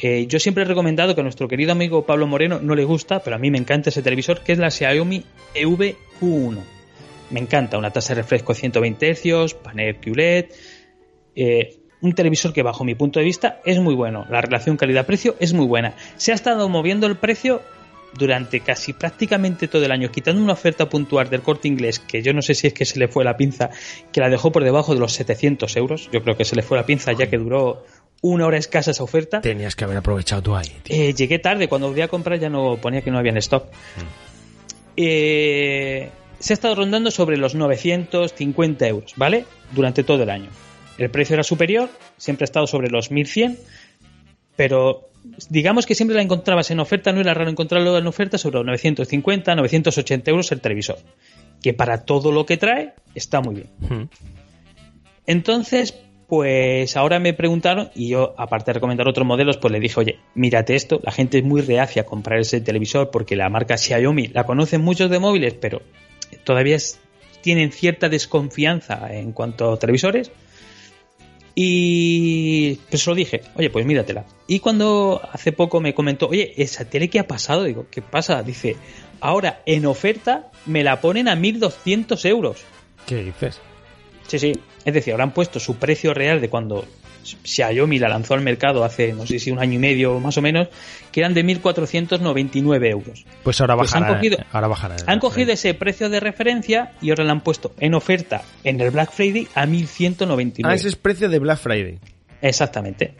Eh, yo siempre he recomendado que a nuestro querido amigo Pablo Moreno no le gusta, pero a mí me encanta ese televisor, que es la Xiaomi EV-Q1. Me encanta, una tasa de refresco de 120 Hz, panel QLED, eh, un televisor que bajo mi punto de vista es muy bueno. La relación calidad-precio es muy buena. Se ha estado moviendo el precio durante casi prácticamente todo el año, quitando una oferta puntual del corte inglés, que yo no sé si es que se le fue la pinza, que la dejó por debajo de los 700 euros. Yo creo que se le fue la pinza ya que duró una hora escasa esa oferta. Tenías que haber aprovechado tú ahí. Eh, llegué tarde, cuando volví a comprar ya no ponía que no había en stock. Eh, se ha estado rondando sobre los 950 euros, ¿vale? Durante todo el año. El precio era superior, siempre ha estado sobre los 1100, pero digamos que siempre la encontrabas en oferta, no era raro encontrarlo en oferta sobre los 950, 980 euros el televisor. Que para todo lo que trae está muy bien. Mm. Entonces, pues ahora me preguntaron y yo, aparte de recomendar otros modelos, pues le dije, oye, mírate esto, la gente es muy reacia a comprar ese televisor porque la marca Xiaomi la conocen muchos de móviles, pero todavía tienen cierta desconfianza en cuanto a televisores. Y pues lo dije, oye, pues míratela. Y cuando hace poco me comentó, oye, ¿esa tele qué ha pasado? Digo, ¿qué pasa? Dice, ahora en oferta me la ponen a 1200 euros. ¿Qué dices? Sí, sí. Es decir, ahora han puesto su precio real de cuando Xiaomi la lanzó al mercado hace, no sé si un año y medio más o menos, que eran de 1.499 euros. Pues ahora Pues han bajará. cogido- ahora bajará. Han cogido ese precio de referencia y ahora la han puesto en oferta en el Black Friday a 1.199. Ah, ese es precio de Black Friday. Exactamente.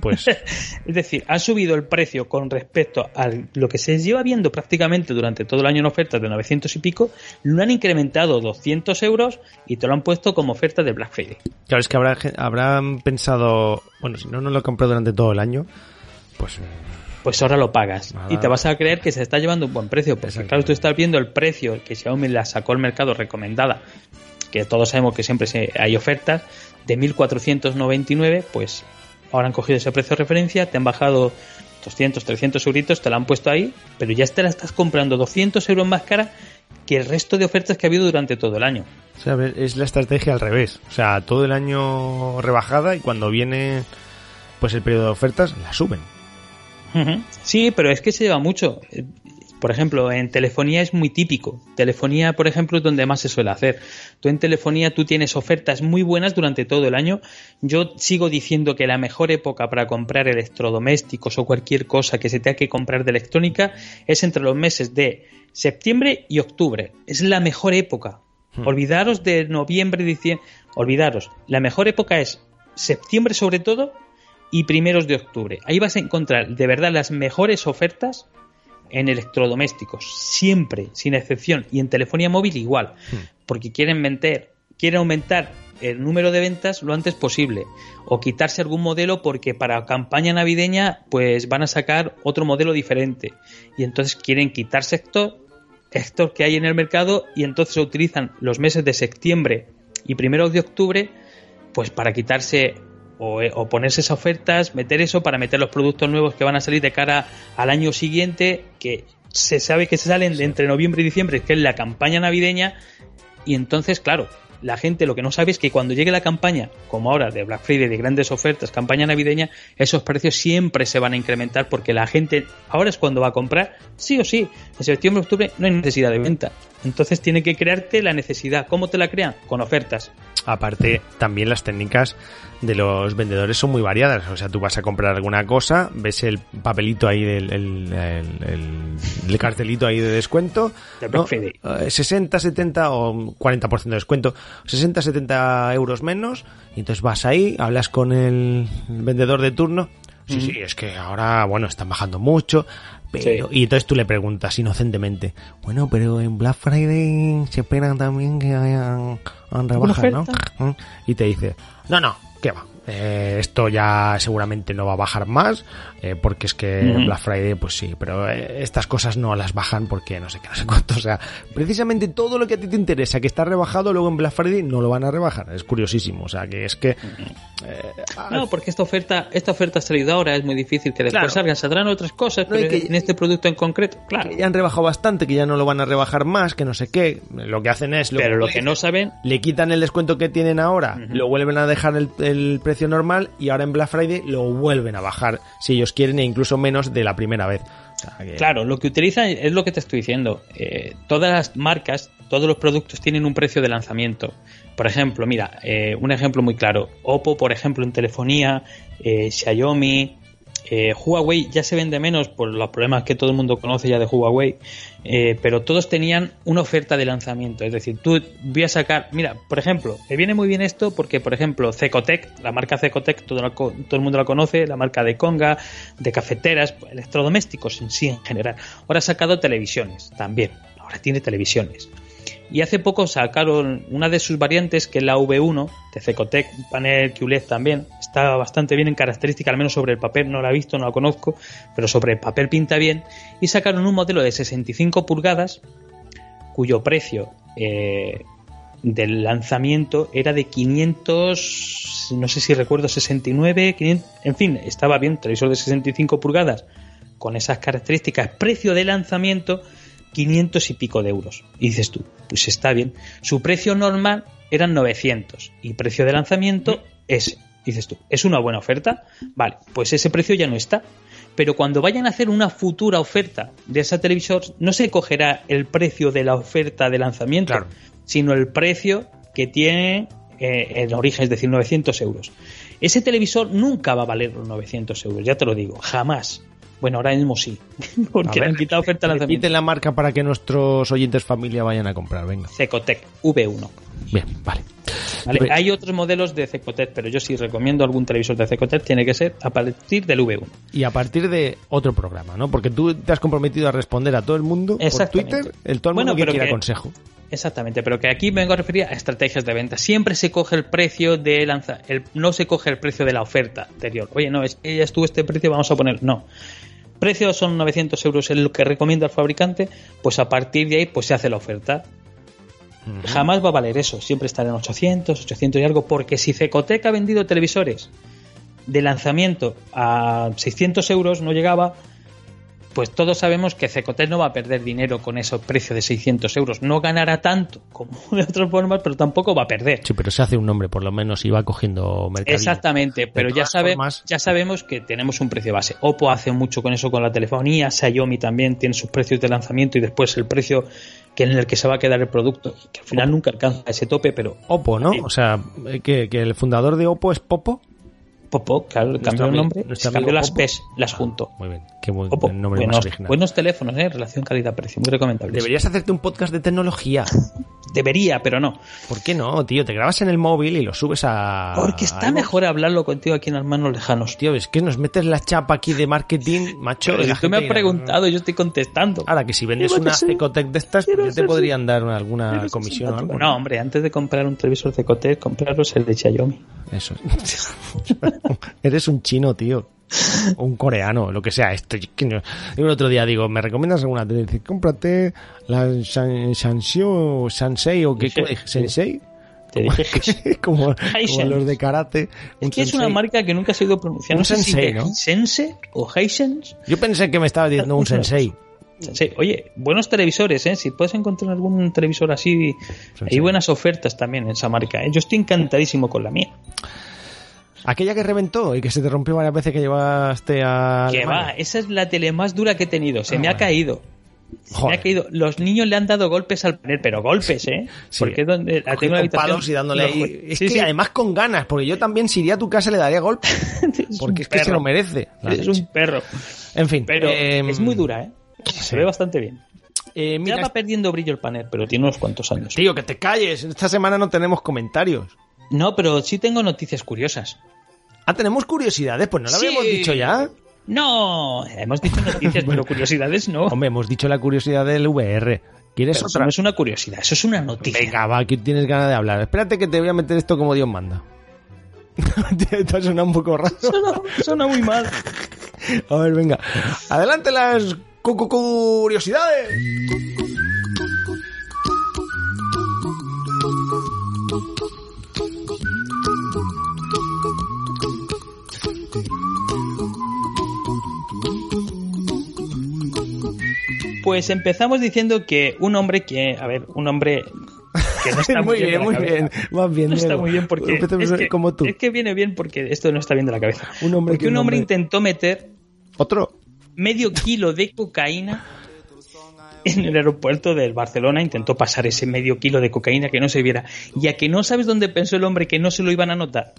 Pues Es decir, han subido el precio con respecto a lo que se lleva viendo prácticamente durante todo el año en ofertas de 900 y pico, lo han incrementado 200 euros y te lo han puesto como oferta de Black Friday. claro, es que habrá, habrán pensado, bueno, si no, no lo compré durante todo el año, pues pues ahora lo pagas. Y te vas a creer que se está llevando un buen precio. Porque claro, tú estás viendo el precio que Xiaomi la sacó al mercado recomendada, que todos sabemos que siempre hay ofertas, de 1.499, pues ahora han cogido ese precio de referencia, te han bajado 200, 300 euritos, te la han puesto ahí, pero ya te la estás comprando 200 euros más cara que el resto de ofertas que ha habido durante todo el año. o sea, es la estrategia al revés. O sea, todo el año rebajada y cuando viene pues el periodo de ofertas la suben. Sí, pero es que se lleva mucho. Por ejemplo, en telefonía es muy típico. Telefonía, por ejemplo, es donde más se suele hacer. Tú en telefonía tú tienes ofertas muy buenas durante todo el año. Yo sigo diciendo que la mejor época para comprar electrodomésticos o cualquier cosa que se tenga que comprar de electrónica es entre los meses de septiembre y octubre. Es la mejor época. Olvidaros de noviembre, diciembre. Olvidaros. La mejor época es septiembre sobre todo y primeros de octubre. Ahí vas a encontrar de verdad las mejores ofertas en electrodomésticos, siempre, sin excepción, y en telefonía móvil igual, porque quieren vender, quieren aumentar el número de ventas lo antes posible, o quitarse algún modelo porque para campaña navideña pues van a sacar otro modelo diferente, y entonces quieren quitarse esto, esto que hay en el mercado, y entonces utilizan los meses de septiembre y primeros de octubre pues para quitarse o, eh, o ponerse esas ofertas, meter eso para meter los productos nuevos que van a salir de cara al año siguiente, que se sabe que se salen de entre noviembre y diciembre, que es la campaña navideña, y entonces, claro, la gente lo que no sabe es que cuando llegue la campaña, como ahora de Black Friday, de grandes ofertas, campaña navideña, esos precios siempre se van a incrementar porque la gente ahora es cuando va a comprar, sí o sí, en septiembre, octubre no hay necesidad de venta. Entonces tiene que crearte la necesidad. ¿Cómo te la crean? Con ofertas. Aparte, también las técnicas de los vendedores son muy variadas. O sea, tú vas a comprar alguna cosa, ves el papelito ahí, del, el, el- el- el cartelito ahí de descuento. ¿no? Friday. Eh, 60, 70 o 40% de descuento. 60, 70 euros menos. Y entonces vas ahí, hablas con el vendedor de turno. Sí, sí, es que ahora, bueno, están bajando mucho. Pero, Sí. Y entonces tú le preguntas inocentemente, bueno, pero en Black Friday se esperan también que hayan, rebajas, ¿no? ¿Mm? Y te dice, no, no, ¿qué va? Eh, esto ya seguramente no va a bajar más, eh, porque es que. Black Friday, pues sí, pero eh, estas cosas no las bajan porque no sé qué, no sé cuánto. O sea, precisamente todo lo que a ti te interesa, que está rebajado, luego en Black Friday no lo van a rebajar. Es curiosísimo. O sea, que es que... eh, No, porque esta oferta, esta oferta ha salido ahora, es muy difícil que después Claro. salgan, saldrán otras cosas, No, y pero que- en este producto en concreto, claro. que ya han rebajado bastante, que ya no lo van a rebajar más, que no sé qué. Lo que hacen es... Pero lo que no saben, le quitan el descuento que tienen ahora, lo vuelven a dejar el, el precio normal y ahora en Black Friday lo vuelven a bajar, si ellos quieren, e incluso menos de la primera vez. Claro, lo que utilizan es lo que te estoy diciendo. Eh, todas las marcas, todos los productos tienen un precio de lanzamiento. Por ejemplo, mira, eh, un ejemplo muy claro. Oppo, por ejemplo, en telefonía, eh, Xiaomi, eh, Huawei ya se vende menos por los problemas que todo el mundo conoce ya de Huawei, eh, pero todos tenían una oferta de lanzamiento. Es decir, tú voy a sacar, mira, por ejemplo, me viene muy bien esto porque, por ejemplo, Cecotec, la marca Cecotec, todo, todo el mundo la conoce, la marca de Conga, de cafeteras, electrodomésticos en sí en general. Ahora ha sacado televisiones también, ahora tiene televisiones. Y hace poco sacaron una de sus variantes, que es la V1 de Cecotec, panel QLED también. Está bastante bien en característica, al menos sobre el papel, no la he visto, no la conozco, pero sobre el papel pinta bien. Y sacaron un modelo de 65 pulgadas, cuyo precio eh, del lanzamiento era de 500, no sé si recuerdo, 69, 500, en fin, estaba bien, televisor de 65 pulgadas con esas características, precio de lanzamiento 500 y pico de euros. Y dices tú, pues está bien. Su precio normal eran 900 y precio de lanzamiento ese. Dices tú, ¿es una buena oferta? Vale, pues ese precio ya no está. Pero cuando vayan a hacer una futura oferta de esa televisor, no se cogerá el precio de la oferta de lanzamiento, Claro. sino el precio que tiene eh, en origen, es decir, 900 euros. Ese televisor nunca va a valer los 900 euros, ya te lo digo, jamás. Bueno, ahora mismo sí, porque le han quitado oferta de Repite lanzamiento. la marca para que nuestros oyentes familia vayan a comprar, venga. Cecotec V1. Bien, vale. ¿vale? Pues- Hay otros modelos de Cecotec, pero yo sí recomiendo algún televisor de Cecotec, tiene que ser a partir del V1. Y a partir de otro programa, ¿no? Porque tú te has comprometido a responder a todo el mundo por. Twitter, el todo el Bueno, mundo que pero quiera que- consejo. Exactamente, pero que aquí vengo a referir a estrategias de venta. Siempre se coge el precio de lanza, el, no se coge el precio de la oferta anterior. Oye, no, es que ya estuvo este precio, vamos a poner. No. Precio son 900 euros, es lo que recomienda el fabricante, pues a partir de ahí pues se hace la oferta. Jamás va a valer eso, siempre estará en 800, 800 y algo, porque si Cecotec ha vendido televisores de lanzamiento a 600 euros, no llegaba, pues todos sabemos que Cecotel no va a perder dinero con ese precio de 600 euros. No ganará tanto como de otras formas, pero tampoco va a perder. Sí, pero se hace un nombre por lo menos y va cogiendo mercado. Exactamente, pero ya, sabe, formas- ya sabemos que tenemos un precio base. Oppo hace mucho con eso con la telefonía, Xiaomi también tiene sus precios de lanzamiento y después el precio que en el que se va a quedar el producto, que al final nunca alcanza ese tope, pero Oppo, ¿no? Sí. O sea, eh, que, que el fundador de Oppo es Popo. Popo, claro, cambió el nombre, se cambió las. PES, las junto. Muy bien, qué buen nombre buenos, más original. buenos teléfonos, ¿eh? relación calidad-precio, muy recomendable. Deberías hacerte un podcast de tecnología. Debería, pero no. ¿Por qué no, tío? Te grabas en el móvil y lo subes a... Porque está mejor hablarlo contigo aquí en las manos lejanos. Tío, es que nos metes la chapa aquí de marketing, macho. Pero si tú me has preguntado, yo estoy contestando. Ahora que si vendes una Ecotec de estas, pues ya te podrían dar una- alguna comisión o algo. No, hombre, antes de comprar un televisor de Cotec, compraros el de Xiaomi. Eso. Eres un chino, tío. O un coreano, lo que sea. Esto, yo el otro día digo, ¿me recomiendas alguna tele? Dice, cómprate la San- Sanseo o Sansei o qué. ¿Sensei? Te dije como, los de karate. Es que es una sensei. marca que nunca se ha ido pronunciar. Un No sé sensei. Hisense o Hisense. Yo pensé que me estabas diciendo un sensei. Sí, oye, buenos televisores, ¿eh? Si puedes encontrar algún televisor así, Sensei. hay buenas ofertas también en esa marca. ¿eh? Yo estoy encantadísimo con la mía. Aquella que reventó y que se te rompió varias veces que llevaste a. Que va, esa es la tele más dura que he tenido. Se Ah, me ha bueno. caído. Se me ha caído. Los niños le han dado golpes al panel, pero golpes, ¿eh? Sí. Porque es donde la tengo Con palos y dándole ahí. Es Sí, que sí. además con ganas, porque yo también si iría a tu casa le daría golpe. Es Porque es que se perro. lo merece. Es un perro. En fin. Pero eh, es muy dura, ¿eh? Se ve bastante bien. eh, Ya mira, va perdiendo brillo el panel, pero tiene unos cuantos años. tío, que te calles. Esta semana no tenemos comentarios. No, pero sí tengo noticias curiosas. Ah, tenemos curiosidades, pues no lo Sí. habíamos dicho ya. No, hemos dicho noticias, pero curiosidades no. Hombre, hemos dicho la curiosidad del VR. ¿Quieres Pero eso otra? no es una curiosidad, eso es una noticia. Venga, va, que tienes ganas de hablar. Espérate que te voy a meter esto como Dios manda. ha sonado un poco raro. Suena, suena muy mal. A ver, venga. Adelante las cu- cu- curiosidades. Pues empezamos diciendo que un hombre que, a ver, un hombre que no está muy muy, bien, muy bien. Más bien, No está muy bien porque es que, como tú. es que viene bien porque esto no está bien de la cabeza. Un hombre porque que un un hombre hombre- intentó meter Otro. medio kilo de cocaína en el aeropuerto del Barcelona intentó pasar ese medio kilo de cocaína que no se viera. Y a que no sabes dónde pensó el hombre que no se lo iban a notar.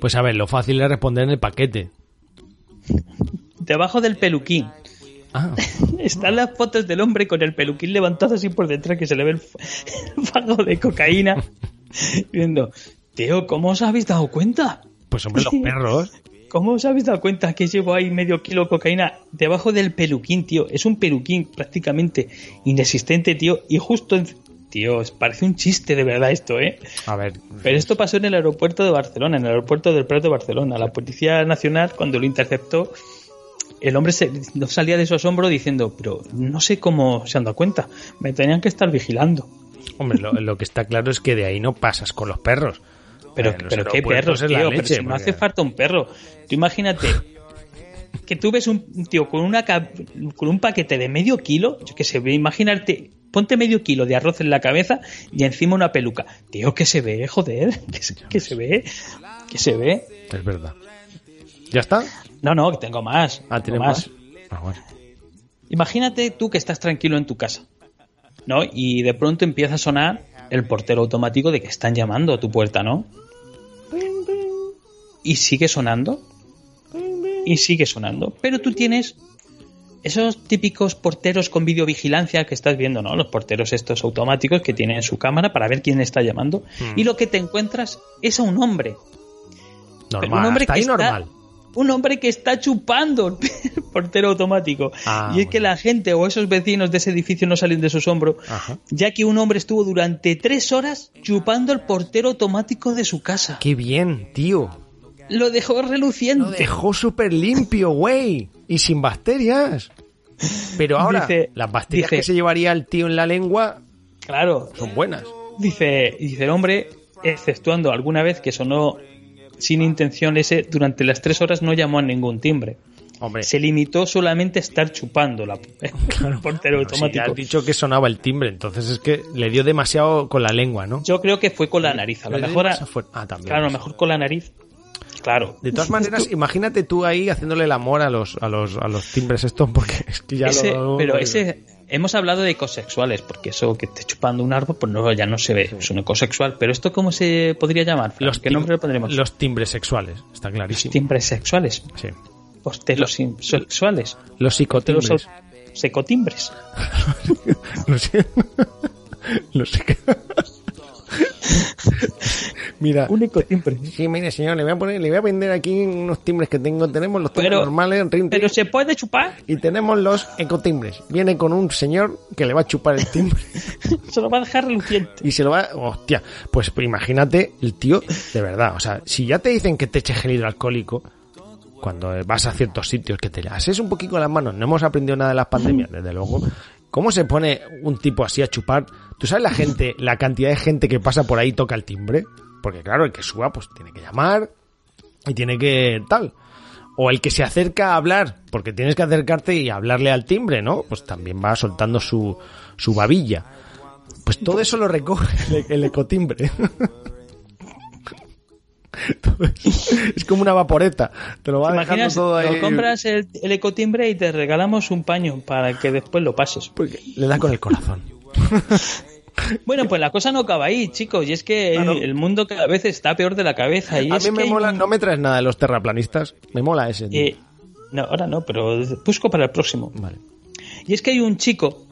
Pues a ver, lo fácil es responder en el paquete. Debajo del peluquín. Ah, Están las fotos del hombre con el peluquín levantado así por detrás que se le ve el, el fago de cocaína. Viendo, tío, ¿cómo os habéis dado cuenta? pues hombre, los perros. ¿Cómo os habéis dado cuenta que llevo ahí medio kilo de cocaína debajo del peluquín, tío? Es un peluquín prácticamente inexistente, tío. Y justo en... Tío, parece un chiste de verdad esto, ¿eh? A ver, Pero esto pasó en el aeropuerto de Barcelona, en el aeropuerto del Prat de Barcelona. La Policía Nacional, cuando lo interceptó, el hombre se, no salía de su asombro diciendo, pero no sé cómo se han dado cuenta. Me tenían que estar vigilando. hombre, lo, lo que está claro es que de ahí no pasas con los perros. Pero, Eh, los pero qué perros, tío. pero leche, si no hace falta un perro. Tú imagínate que tú ves un tío con, una, con un paquete de medio kilo, yo que sé, imagínate, ponte medio kilo de arroz en la cabeza y encima una peluca. Tío, que se ve, joder, que se, que se ve, que se ve. Es verdad. ¿Ya está? No, no, tengo más. Ah, tengo ¿tiene más? Ah, bueno. Imagínate tú que estás tranquilo en tu casa, ¿no? Y de pronto empieza a sonar el portero automático de que están llamando a tu puerta, ¿no? Y sigue sonando. Y sigue sonando. Pero tú tienes esos típicos porteros con videovigilancia que estás viendo, ¿no? Los porteros estos automáticos que tienen su cámara para ver quién está llamando. Y lo que te encuentras es a un hombre. Normal. un hombre Hasta que ahí está- normal. Un hombre que está chupando el portero automático. Ah, y es que la gente o esos vecinos de ese edificio no salen de su asombro, Ajá. ya que un hombre estuvo durante tres horas chupando el portero automático de su casa. Qué bien, tío. Lo dejó reluciente. Lo dejó súper limpio, güey. Y sin bacterias. Pero ahora, Dice- las bacterias dice- que se llevaría el tío en la lengua Claro, son buenas. dice, dice el hombre, exceptuando alguna vez que sonó sin intención ese, durante las tres horas no llamó a ningún timbre. Hombre. se limitó solamente a estar chupando la, el portero si ya automático. has dicho que sonaba el timbre, entonces es que le dio demasiado con la lengua, ¿no? Yo creo que fue con la nariz. A lo mejor, a-. Ah, también. claro, a lo mejor con la nariz. Claro. De todas maneras, imagínate tú ahí haciéndole el amor a los, a los, a los timbres estos, porque es que ya Ese- lo... pero ese hemos hablado de ecosexuales porque eso que esté chupando un árbol pues no ya no se ve es un ecosexual. Pero esto cómo se podría llamar Los qué nombre le pondremos Los timbres sexuales, está clarísimo. timbres sexuales Sí. sexuales Los psicotimbres. los secotimbres. Los, los Mira, un ecotimbre sí, mire, señor, le voy a poner, le voy a vender aquí unos timbres que tengo. Tenemos los timbres Pero- normales, rin, rin, pero se puede chupar y tenemos los ecotimbres. Viene con un señor que le va a chupar el timbre. se lo va a dejar reluciente Y se lo va... Hostia, pues imagínate el tío, de verdad, o sea, si ya te dicen que te eches gel hidroalcohólico, cuando vas a ciertos sitios que te haces un poquito las manos, no hemos aprendido nada de las pandemias, desde luego. ¿Cómo se pone un tipo así a chupar? ¿Tú sabes la gente, la cantidad de gente que pasa por ahí y toca el timbre? Porque claro, el que suba pues tiene que llamar y tiene que tal. O el que se acerca a hablar, porque tienes que acercarte y hablarle al timbre, ¿no? Pues también va soltando su, su babilla. Pues todo eso lo recoge el, ecotimbre. Es como una vaporeta. Te lo va ¿Te dejando imaginas? todo ahí. Lo compras el, el ecotimbre y te regalamos un paño para que después lo pases. Porque le da con el corazón. Bueno, pues la cosa no acaba ahí, chicos. Y es que el mundo cada vez está peor de la cabeza. Y a es mí me que mola, un- no me traes nada de los terraplanistas. Me mola ese. Eh, no, ahora no, pero busco para el próximo. Vale. Y es que hay un chico,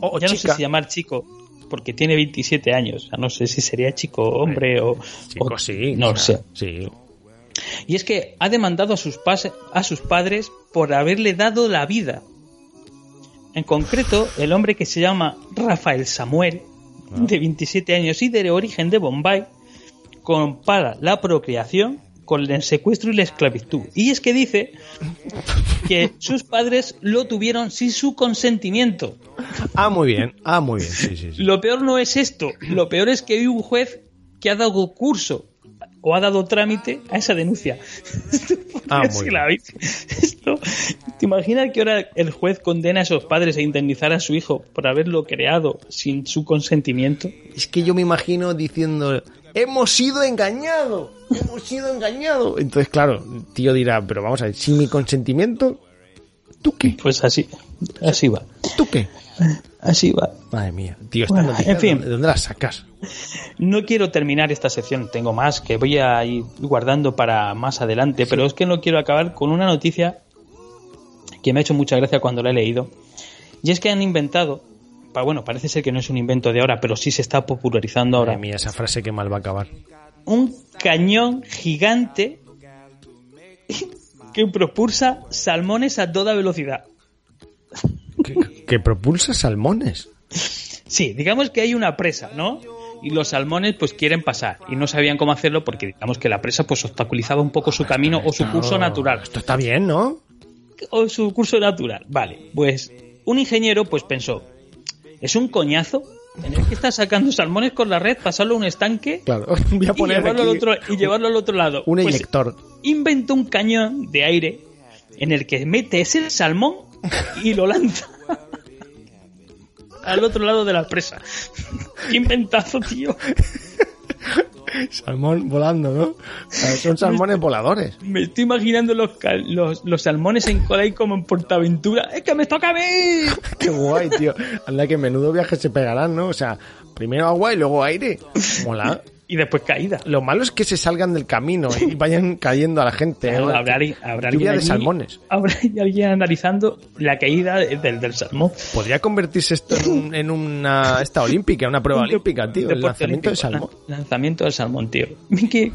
O ya no sé si llamar chico, porque tiene 27 años. Ya no sé si sería chico o hombre o. Chico, o- sí. No o lo sea, sé. Sí. Y es que ha demandado a sus, pas- a sus padres por haberle dado la vida. En concreto, el hombre que se llama Rafael Samuel, Ah. de 27 años y de origen de Bombay, compara la procreación con el secuestro y la esclavitud. Y es que dice que sus padres lo tuvieron sin su consentimiento. Ah, muy bien. Ah, muy bien. Sí, sí, sí. Lo peor no es esto, lo peor es que hay un juez que ha dado curso o ha dado trámite a esa denuncia. Ah, Es muy bien. la. Esto, ¿Te imaginas que ahora el juez condena a esos padres a indemnizar a su hijo por haberlo creado sin su consentimiento? Es que yo me imagino diciendo, hemos sido engañados, hemos sido engañados. Entonces, claro, el tío dirá, pero vamos a ver, sin mi consentimiento, ¿tú qué? Pues así, así va, ¿Tú qué? Así va. Madre mía, tío, esta Bueno, noticia, en fin. ¿de dónde la sacas? No quiero terminar esta sección, tengo más que voy a ir guardando para más adelante, pero es que no quiero acabar con una noticia que me ha hecho mucha gracia cuando la he leído. Y es que han inventado, bueno, parece ser que no es un invento de ahora, pero sí se está popularizando ahora, Madre mía, esa frase que mal va a acabar. un cañón gigante que propulsa salmones a toda velocidad. Que, propulsa salmones. Sí, digamos que hay una presa, ¿no? Y los salmones pues quieren pasar y no sabían cómo hacerlo porque digamos que la presa pues obstaculizaba un poco su camino o su curso natural. Esto está bien, ¿no? O su curso natural. Vale, pues un ingeniero pues pensó, es un coñazo tener que estar sacando salmones con la red, pasarlo a un estanque Claro, voy a y llevarlo, al otro, y llevarlo al otro lado. un Pues, eyector. inventó un cañón de aire en el que mete ese salmón y lo lanza al otro lado de la presa. ¡Qué inventazo, tío! Salmón volando, ¿no? O sea, Son salmones voladores. Me estoy imaginando los, los, los salmones en cola y como en Portaventura. ¡Es que me toca a mí! Qué guay, tío. Anda que menudo viaje se pegarán, ¿no? O sea, primero agua y luego aire. Mola. Y después caída. Lo malo es que se salgan del camino y vayan cayendo a la gente. ¿eh? Habrá, alguien de salmones. Habrá alguien analizando la caída de- del, del salmón. Podría convertirse esto en, un- en una esta olímpica, una prueba olímpica, tío. El lanzamiento de olímpico. salmón. Lan- Lanzamiento del salmón, tío.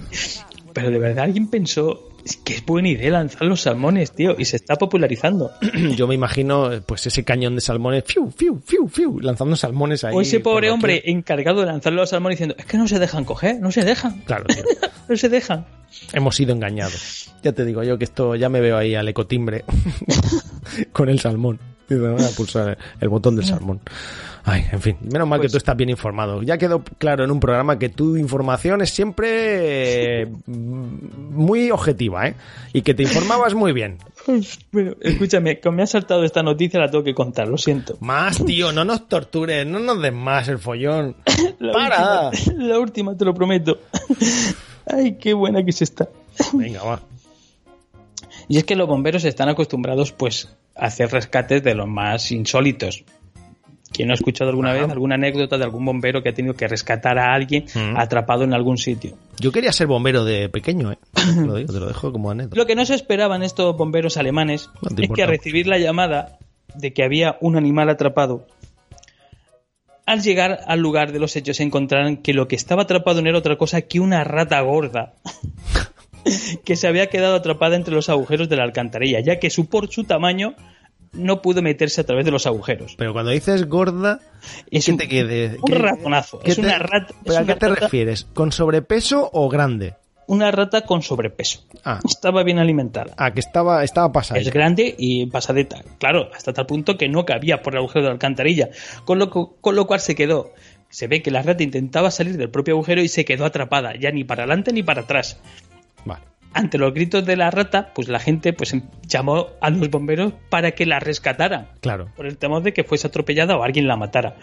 Pero de verdad alguien pensó es que es buena idea lanzar los salmones, tío, y se está popularizando. Yo me imagino, pues ese cañón de salmones, fiu, fiu, fiu, fiu, lanzando salmones ahí. O ese pobre hombre encargado de lanzar los salmones diciendo, es que no se dejan coger, no se dejan. Claro, tío. no se dejan. Hemos sido engañados. Ya te digo yo que esto ya me veo ahí al ecotimbre con el salmón. Y me voy a pulsar el botón del salmón. Ay, en fin, menos mal que Pues- tú estás bien informado. Ya quedó claro en un programa que tu información es siempre eh, muy objetiva, ¿eh? Y que te informabas muy bien. Bueno, escúchame, como me ha saltado esta noticia, la tengo que contar, lo siento. Más, tío, no nos tortures, no nos des más el follón. La ¡Para! Última, la última, te lo prometo. Ay, qué buena que se está. Venga, va. Y es que los bomberos están acostumbrados, pues, a hacer rescates de los más insólitos. ¿Quién no ha escuchado alguna Ajá. vez alguna anécdota de algún bombero que ha tenido que rescatar a alguien Mm. atrapado en algún sitio? Yo quería ser bombero de pequeño, ¿eh? Te lo digo, te lo dejo como anécdota. Lo que no se esperaban estos bomberos alemanes No es que al recibir la llamada de que había un animal atrapado, al llegar al lugar de los hechos se encontraron que lo que estaba atrapado no era otra cosa que una rata gorda que se había quedado atrapada entre los agujeros de la alcantarilla, ya que su por su tamaño no pudo meterse a través de los agujeros. Pero cuando dices gorda, Es ¿qué un, te quede? un ratonazo. qué Es te- una rata. ¿Pero a qué te rata- refieres? ¿Con sobrepeso o grande? Una rata con sobrepeso. Ah. Estaba bien alimentada. Ah, que estaba, estaba pasada. Es grande y pasadeta. Claro, hasta tal punto que no cabía por el agujero de la alcantarilla. Con lo, con lo cual se quedó. Se ve que la rata intentaba salir del propio agujero y se quedó atrapada, ya ni para adelante ni para atrás. Vale. Ante los gritos de la rata, pues la gente pues llamó a los bomberos para que la rescataran, Claro. por el temor de que fuese atropellada o alguien la matara.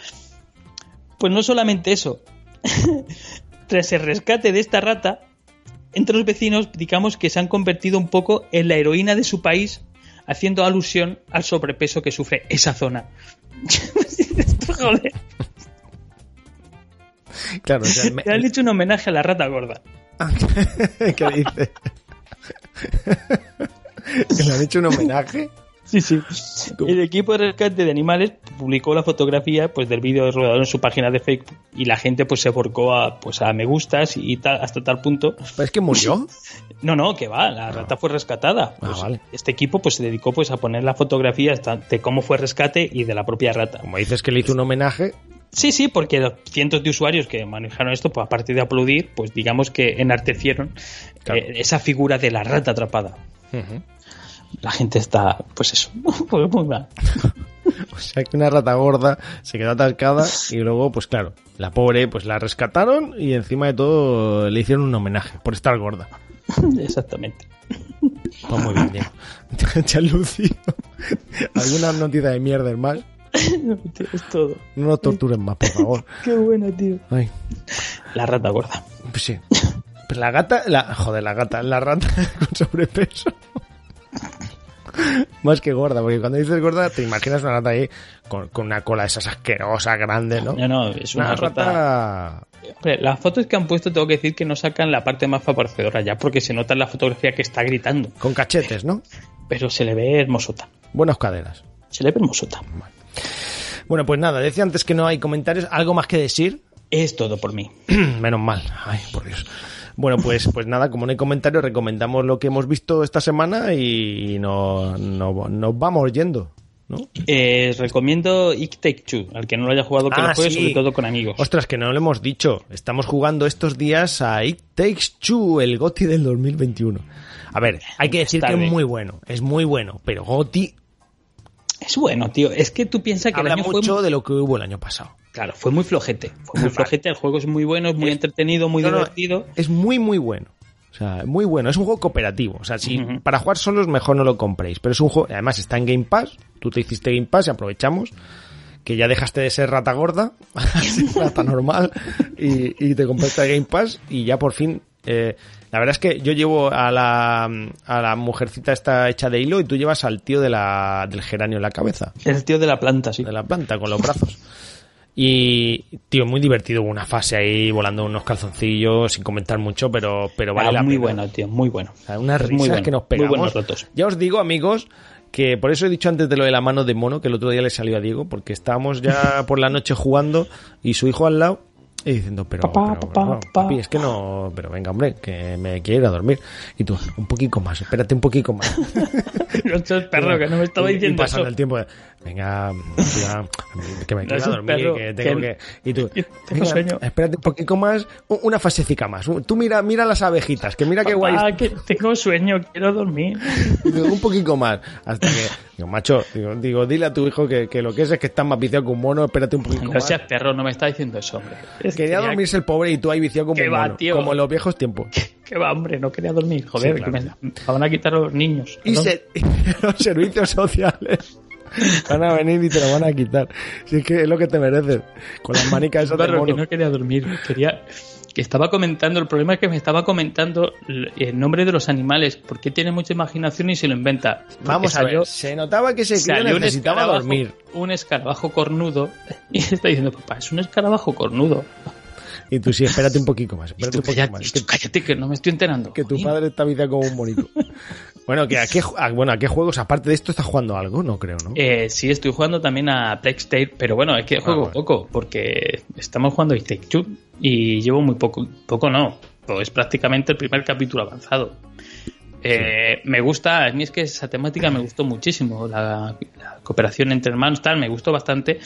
Pues no solamente eso. Tras el rescate de esta rata, entre los vecinos, digamos que se han convertido un poco en la heroína de su país, haciendo alusión al sobrepeso que sufre esa zona. Joder, Claro, o sea, me- le han hecho un homenaje a la rata gorda. ¿Qué dice? ¿Que le han hecho un homenaje? Sí, sí. El equipo de rescate de animales publicó la fotografía pues, del vídeo rodado en su página de Facebook y la gente pues se volcó a, pues, a me gustas y tal, hasta tal punto. ¿Pero es que murió? No, no, que va, la rata fue rescatada. Ah, Pues, vale. Este equipo pues se dedicó pues a poner la fotografía de cómo fue el rescate y de la propia rata. Como dices que le hizo un homenaje, Sí, sí, porque los cientos de usuarios que manejaron esto, pues aparte de aplaudir, pues digamos que enartecieron Claro. eh, esa figura de la rata atrapada. La gente está, pues eso, pues muy mal. o sea que una rata gorda se quedó atascada y luego, pues claro, la pobre pues la rescataron y encima de todo le hicieron un homenaje por estar gorda. Exactamente. Pues muy bien, lucido. ¿Alguna noticia de mierda más? Tío, es todo. No nos torturen más, por favor. Qué buena, tío. Ay, La rata gorda. pues sí. Pues la gata, la, joder, la gata, la rata con sobrepeso. Más que gorda, porque cuando dices gorda te imaginas una rata ahí con, con una cola de esas asquerosas, grande, ¿no? No, no, es una, Una rata. las fotos que han puesto tengo que decir que no sacan la parte más favorecedora ya, porque se nota en la fotografía que está gritando. con cachetes, ¿no? Pero se le ve hermosota. Buenas caderas. Se le ve hermosota. Bueno, pues nada, decía antes que no hay comentarios. ¿Algo más que decir? Es todo por mí. Menos mal. Ay, por Dios. Bueno, pues, pues nada, como no hay comentarios, recomendamos lo que hemos visto esta semana y no, no- nos vamos yendo, ¿no? Eh, recomiendo It Take Two, al que no lo haya jugado que Ah, lo juegue, sí. sobre todo con amigos. Ostras, que no lo hemos dicho. Estamos jugando estos días a It Takes Two, el GOTI del 2021. A ver, hay que decir que es muy bueno, es muy bueno, pero GOTI Es bueno, tío. Es que tú piensas que habla el año mucho fue... de lo que hubo el año pasado. Claro, fue muy flojete. Fue muy flojete. El juego es muy bueno, es muy entretenido, muy No, no, divertido. es muy, muy bueno. O sea, muy bueno. Es un juego cooperativo. O sea, si para jugar solos mejor no lo compréis. Pero es un juego, además está en Game Pass. Tú te hiciste Game Pass y aprovechamos que ya dejaste de ser rata gorda, rata normal, y, y te compraste Game Pass y ya por fin... eh, la verdad es que yo llevo a la, a la mujercita esta hecha de hilo y tú llevas al tío de la, del geranio en la cabeza, El tío de la planta, sí. de la planta, con los brazos. Y, tío, muy divertido. Hubo una fase ahí volando unos calzoncillos sin comentar mucho, pero, pero vale Ah, la muy pena. bueno, tío, muy bueno. O sea, unas muy risas bueno, que nos muy pegamos. buenos ratos. Ya os digo, amigos, que por eso he dicho antes de lo de la mano de mono, que el otro día le salió a Diego, porque estábamos ya por la noche jugando y su hijo al lado y diciendo, pero, Papá, pero, papá, no, papá. papi, es que no, pero venga, hombre, que me quiero ir a dormir. Y tú, un poquito más, espérate un poquito más. Los perro que no me estaba Y- y diciendo pasando eso. el tiempo. Venga, que me No quiero dormir, perro, que tengo que- que... Y tú, Tengo venga, sueño. espérate un poquito más, una fasecica más. Tú mira, mira las abejitas, que mira qué guay. Ah, que tengo sueño, quiero dormir. Digo, un poquito más. Hasta que, digo, macho, digo, digo, dile a tu hijo que, que lo que es es que está más viciado que un mono, espérate un poquito No más. seas perro, no me está diciendo eso, hombre. Es Quería dormirse el pobre y tú ahí viciado como ¿Qué un va, mono, tío? como en los viejos tiempos. Que va, hombre, no quería dormir. Joder, Sí, claro. que me, me van a quitar los niños. Y ¿no? se- los servicios sociales van a venir y te lo van a quitar. Si es que es lo que te mereces. Con las manicas esas Perro, que no quería dormir. Quería... Que estaba comentando, el problema es que me estaba comentando el nombre de los animales, porque tiene mucha imaginación y se lo inventa. Porque Vamos a salió- ver, se notaba que ese un necesitaba escarabajo- dormir. Un escarabajo cornudo y está diciendo, papá, es un escarabajo cornudo. Y tú sí, espérate un poquito más, espérate tú un poquito cállate, más. tú cállate, que no me estoy enterando. Que tu padre está viciado como un bonito. Bueno, a qué, a- bueno, ¿a qué juegos, aparte de esto, estás jugando algo? No creo, ¿no? Eh, sí, estoy jugando también a Plague pero bueno, es que juego bueno. poco, porque estamos jugando a Take Two y llevo muy poco, poco no, pues prácticamente el primer capítulo avanzado. Eh, Me gusta, a mí es que esa temática me gustó muchísimo, la, la cooperación entre hermanos, tal, me gustó bastante.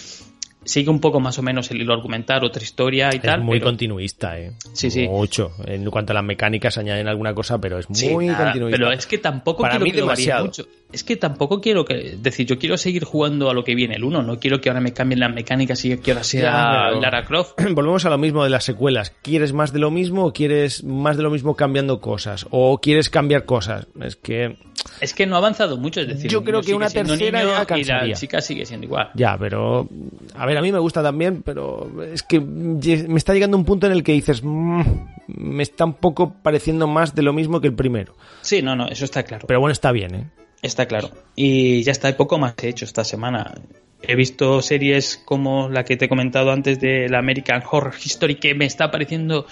Sigue un poco más o menos el hilo argumental, otra historia y es tal. muy pero- continuista, ¿eh? Sí, sí. Mucho. En cuanto a las mecánicas, añaden alguna cosa, pero es muy continuista. Pero es que tampoco Para quiero mí que lo varíe demasiado. mucho. Es que tampoco quiero que. Es decir, yo quiero seguir jugando a lo que viene el 1. No quiero que ahora me cambien las mecánicas y que ahora sea Lara Croft. Volvemos a lo mismo de las secuelas. ¿Quieres más de lo mismo o quieres más de lo mismo cambiando cosas? ¿O quieres cambiar cosas? Es que... Es que no ha avanzado mucho. Es decir, Yo creo que una tercera ya Y cansaría. la chica sigue siendo igual. Ya, pero... A ver, a mí me gusta también, pero es que me está llegando un punto en el que dices... "Mm, me está un poco pareciendo más de lo mismo que el primero. Sí, no, no, eso está claro. Pero bueno, está bien, ¿eh? Está claro. Y ya está, hay poco más que he hecho esta semana. He visto series como la que te he comentado antes de la American Horror History que me está pareciendo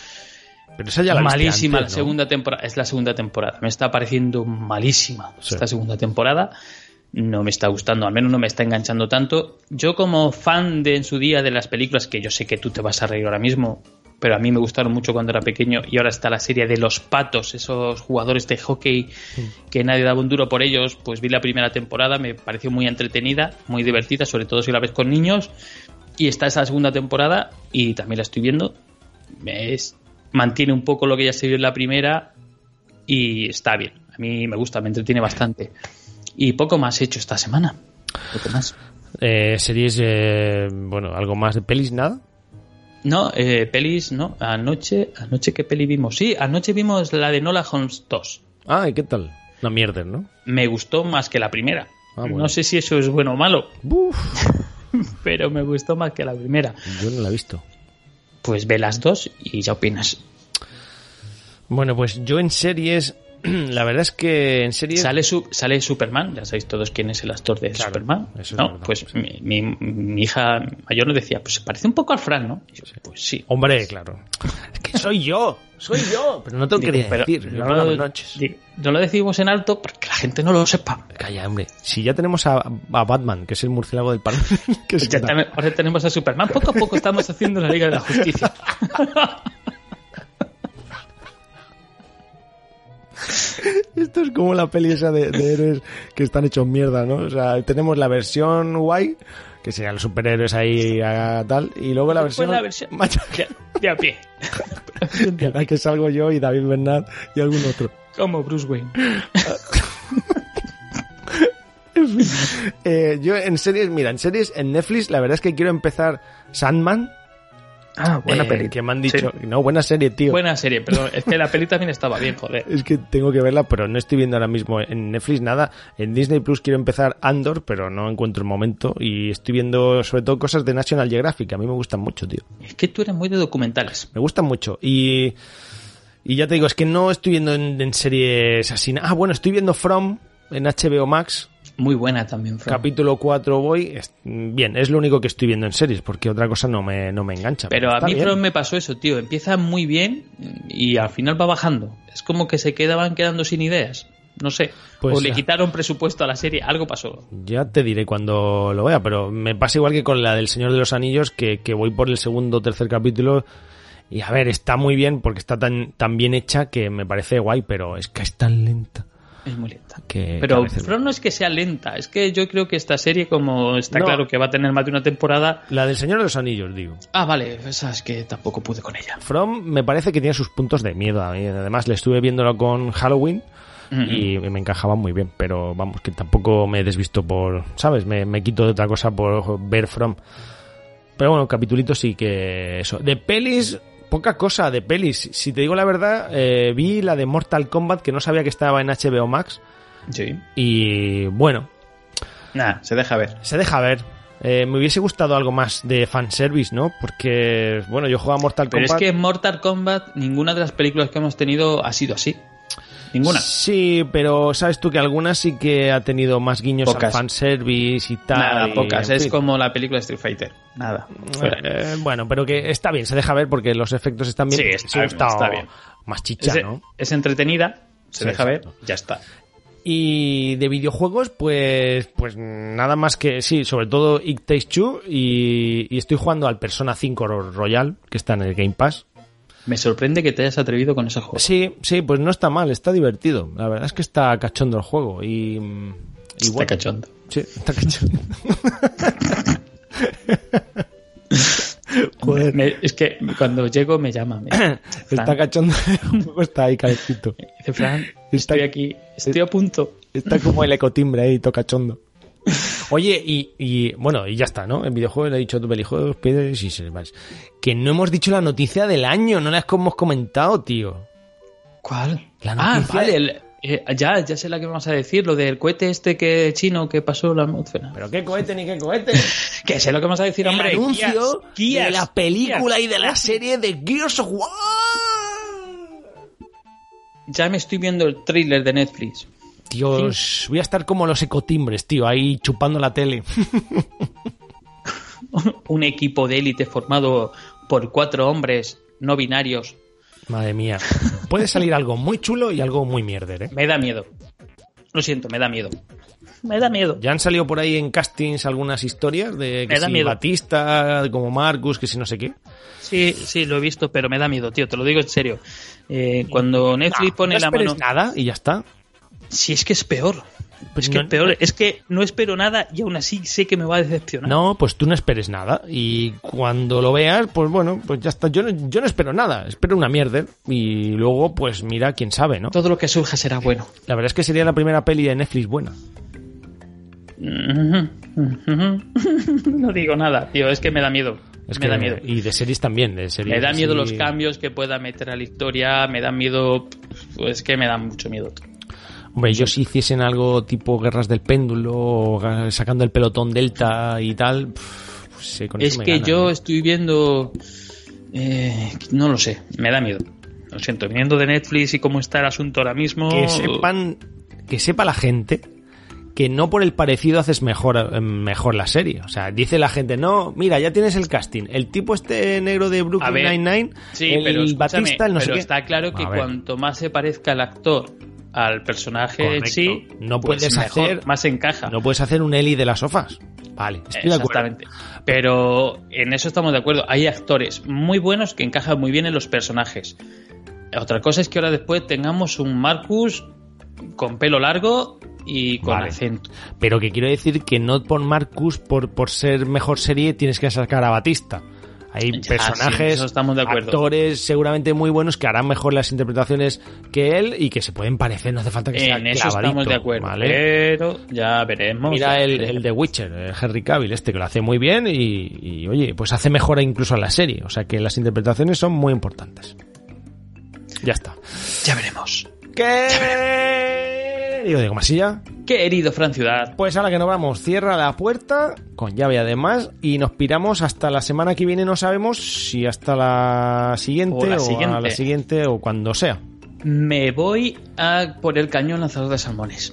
Pero esa ya la malísima antes, la segunda temporada. Es la segunda temporada. Me está pareciendo malísima Sí. esta segunda temporada. No me está gustando, al menos no me está enganchando tanto. Yo como fan de en su día de las películas, que yo sé que tú te vas a reír ahora mismo, pero a mí me gustaron mucho cuando era pequeño y ahora está la serie de Los Patos, esos jugadores de hockey que nadie daba un duro por ellos, pues vi la primera temporada, me pareció muy entretenida, muy divertida, sobre todo si la ves con niños. Y está esa segunda temporada y también la estoy viendo. Es, mantiene un poco lo que ya se vio en la primera y está bien. A mí me gusta, me entretiene bastante. Y poco más he hecho esta semana. Poco más. Eh, series, eh, bueno, algo más de pelis, nada. No, eh, pelis, no. Anoche, anoche ¿qué peli vimos? Sí, anoche vimos la de Nola Holmes 2. Ah, ¿y qué tal? Una mierda, ¿no? Me gustó más que la primera. Ah, bueno. No sé si eso es bueno o malo, Uf, pero me gustó más que la primera. yo no la he visto. Pues ve las dos y ya opinas. Bueno, pues yo en series, la verdad es que en series... Sale, su, sale Superman, ya sabéis todos quién es el actor de Claro, Superman. eso es ¿no? verdad, pues sí. mi, mi- mi hija mayor nos decía, pues se parece un poco al Fran, ¿no? Y yo, pues sí. Hombre, claro. Es que soy yo, soy yo. Pero no te lo Digo, quería pero decir. no, las lo, digo, no lo decimos en alto para que la gente no lo sepa. Calla, hombre. Si ya tenemos a, a Batman, que es el murciélago del palo. que es Ya ahora tenemos a Superman. Poco a poco estamos haciendo la Liga de la Justicia. Esto es como la peli esa de, de héroes que están hechos mierda, ¿no? O sea, tenemos la versión guay, que serían los superhéroes ahí a tal, y luego la Pues versión... la versión de, de a pie. en la que salgo yo y David Bernat y algún otro. Como Bruce Wayne. Eh, yo en series, mira, en series, en Netflix, la verdad es que quiero empezar Sandman. Ah, buena eh, peli. Que me han dicho, no, buena serie, tío. Buena serie, pero es que la peli también estaba bien, joder. Es que tengo que verla, pero no estoy viendo ahora mismo en Netflix nada. En Disney Plus quiero empezar Andor, pero no encuentro el momento. Y estoy viendo sobre todo cosas de National Geographic, que a mí me gustan mucho, tío. Es que tú eres muy de documentales. Me gustan mucho. Y, y ya te digo, es que no estoy viendo en, en series así. Ah, bueno, estoy viendo From en HBO Max. Muy buena también. Capítulo 4 voy. Bien, es lo único que estoy viendo en series, porque otra cosa no me, no me engancha. Pero a mí. From me pasó eso, tío. Empieza muy bien y al final va bajando. Es como que se quedaban quedando sin ideas. No sé. Pues o le quitaron presupuesto a la serie. Algo pasó. Ya te diré cuando lo vea, pero me pasa igual que con la del Señor de los Anillos, que, que voy por el segundo o tercer capítulo. Y a ver, está muy bien porque está tan, tan bien hecha que me parece guay, pero es que es tan lenta. Es muy lenta. Que- que Pero veces- From no es que sea lenta, es que yo creo que esta serie, como está No. claro que va a tener más de una temporada. La del Señor de los Anillos, digo. Ah, vale, esa es que tampoco pude con ella. From me parece que tiene sus puntos de miedo. A mí, además, le estuve viéndolo con Halloween Ujú. y me encajaba muy bien. Pero vamos, que tampoco me he desvisto por. ¿Sabes? Me, me quito de otra cosa por ver From. Pero bueno, capitulito sí que eso. De pelis, poca cosa de pelis. Si te digo la verdad, eh, vi la de Mortal Kombat que no sabía que estaba en HBO Max. Sí. Y bueno, Nada, se deja ver. se deja ver. Eh, me hubiese gustado algo más de fanservice, ¿no? Porque, bueno, yo jugaba a Mortal Pero Kombat. es que en Mortal Kombat ninguna de las películas que hemos tenido ha sido así. Ninguna. Sí, pero sabes tú que algunas sí que ha tenido más guiños Pocas. al fanservice y tal. Nada, y, pocas. Es fin. como la película de Street Fighter. Nada. Fuera. Eh, bueno, pero que está bien, se deja ver porque los efectos están bien. Sí, está está bien. Más chicha, es, ¿no? es entretenida, se Sí, deja ver, exacto. ya está. Y de videojuegos, pues, pues nada más que, sí, sobre todo It Takes Two y, y estoy jugando al Persona 5 Royal, que está en el Game Pass. Me sorprende que te hayas atrevido con ese juego. Sí, sí, pues no está mal, está divertido. La verdad es que está cachondo el juego y... y Está bueno, cachondo. Sí, está cachondo. Joder. Me- es que cuando llego me llama. me- Está cachondo, el juego está ahí calentito. Dice, Fran, Está- estoy aquí, estoy a punto. Está como el ecotimbre ahí, tocachondo. Oye, y, y bueno, y ya está, ¿no? En videojuegos le he dicho tu pelijuegos, piedras y se vais. Que no hemos dicho la noticia del año, no la hemos comentado, tío. ¿Cuál? La ah, noticia- vale. el- eh, ya, ya sé la que vamos a decir, lo del cohete este que chino que pasó la atmósfera. Pero qué cohete ni qué cohete. Que sé lo que vamos a decir, el hombre. anuncio Gears, Gears, de la película Gears. y de la serie de Gears of War. Ya me estoy viendo el thriller de Netflix. Dios, voy a estar como los ecotimbres, tío, ahí chupando la tele. Un equipo de élite formado por cuatro hombres no binarios. Madre mía. Puede salir algo muy chulo y algo muy mierder, ¿eh? Me da miedo. Lo siento, me da miedo. Me da miedo. Ya han salido por ahí en castings algunas historias de que Me da si miedo. Batista, como Marcus, que si no sé qué. Sí, sí, lo he visto, pero me da miedo, tío. Te lo digo en serio. Eh, cuando Netflix pone no la mano. nada y ya está. Si es que es peor. Es que No- peor. Es que no espero nada y aún así sé que me va a decepcionar. No, pues tú no esperes nada. Y cuando lo veas, pues bueno, pues ya está. Yo no, yo no espero nada, espero una mierda. Y luego, pues mira, quién sabe, ¿no? Todo lo que surja será bueno. La verdad es que sería la primera peli de Netflix buena. no digo nada, tío. Es que me da miedo. Es me que- da miedo. Y de series también, de series. Me da miedo así- los cambios que pueda meter a la historia. Me da miedo. Pues que me da mucho miedo. Hombre, yo si hiciesen algo tipo Guerras del Péndulo, sacando el pelotón Delta y tal, pues sí, con Es eso me que yo estoy viendo. eh, no lo sé, me da miedo. Lo siento, viniendo de Netflix y cómo está el asunto ahora mismo. Que sepan, que sepa la gente que no por el parecido haces mejor, eh, mejor la serie. O sea, dice la gente, no, mira, ya tienes el casting. El tipo este negro de Brooklyn Nine-Nine, Sí, el pero, Batista, el no pero sé qué. está claro que cuanto más se parezca el actor al personaje en sí, No pues puedes mejor, hacer- más encaja. No puedes hacer un Eli de las sofas. Vale, estoy de acuerdo. Pero en eso estamos de acuerdo. Hay actores muy buenos que encajan muy bien en los personajes. Otra cosa es que ahora después tengamos un Marcus con pelo largo y con Vale. acento. Pero que quiero decir que no por Marcus, por, por ser mejor serie, tienes que sacar a Batista. Hay Ya, sí, personajes, estamos de actores seguramente muy buenos que harán mejor las interpretaciones que él y que se pueden parecer, no hace falta que sea En eso estamos de acuerdo. ¿vale? Pero ya veremos. Mira Ya el, veremos. el de Witcher, el Henry Cavill, este que lo hace muy bien y, y, oye, pues hace mejor incluso a la serie. O sea que las interpretaciones son muy importantes. Ya está. Ya veremos. ¿Qué? Digo, digo, masilla. Qué herido, Fran Ciudad. Pues ahora que nos vamos, cierra la puerta con llave además y nos piramos hasta la semana que viene. No sabemos si hasta la siguiente O la a siguiente. la siguiente o cuando sea. Me voy a por el cañón lanzador de salmones.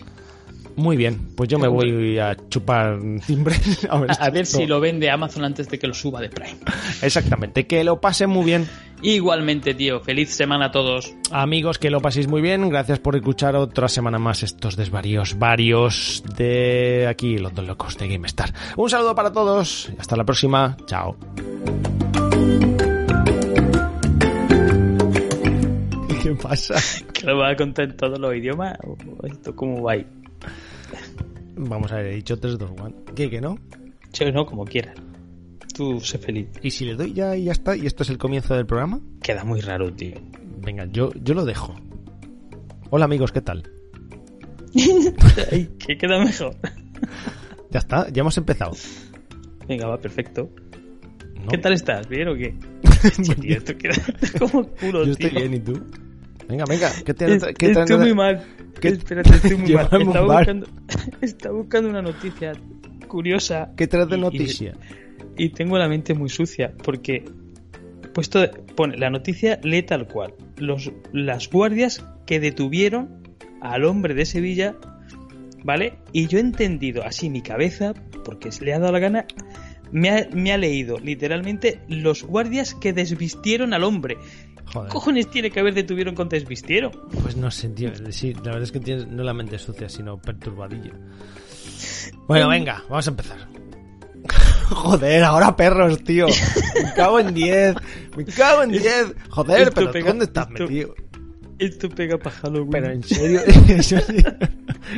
Muy bien, pues yo me voy a chupar timbres. A ver, A ver si lo vende Amazon antes de que lo suba de Prime. Exactamente, que lo pasen muy bien. Igualmente, tío. Feliz semana a todos. Amigos, que lo paséis muy bien. Gracias por escuchar otra semana más estos desvaríos varios de aquí, los dos locos de GameStar. Un saludo para todos y hasta la próxima. Chao. ¿Qué pasa? ¿Que lo vas a contar en todos los idiomas? ¿O esto cómo va ahí? Vamos a ver, he dicho 3, 2, 1. ¿Qué, que no? Yo no, como quieras. Tú sé feliz. ¿Y si le doy ya y ya está? ¿Y esto es el comienzo del programa? Queda muy raro, tío. Venga, yo, yo lo dejo. Hola amigos, ¿qué tal? Que queda mejor. Ya está, ya hemos empezado. Venga, va, perfecto. ¿no? ¿Qué tal estás? ¿Bien o qué? Tío, esto queda como culo, Yo tío. estoy bien, ¿y tú? Venga, venga, ¿qué te Es- qué te- estoy muy mal. ¿Qué- Espérate, estoy muy mal. Estaba buscando, estaba buscando una noticia curiosa. ¿Qué traes de y- y- noticia? Y, tengo la mente muy sucia porque puesto pone la noticia lee tal cual. Los, las guardias que detuvieron al hombre de Sevilla, ¿vale? Y yo he entendido así mi cabeza, porque le ha dado la gana, me ha, me ha leído literalmente los guardias que desvistieron al hombre. Joder. ¿Qué cojones tiene que haber detuvieron con desvistieron? Pues no sé, tío. Sí, la verdad es que tienes no la mente sucia, sino perturbadilla. Bueno, venga, vamos a empezar. Joder, ahora perros, tío. Me cago en 10. Me cago en 10. Joder, pero pega- ¿dónde estás esto- metido? Esto pega para Halloween. Pero en serio, Eso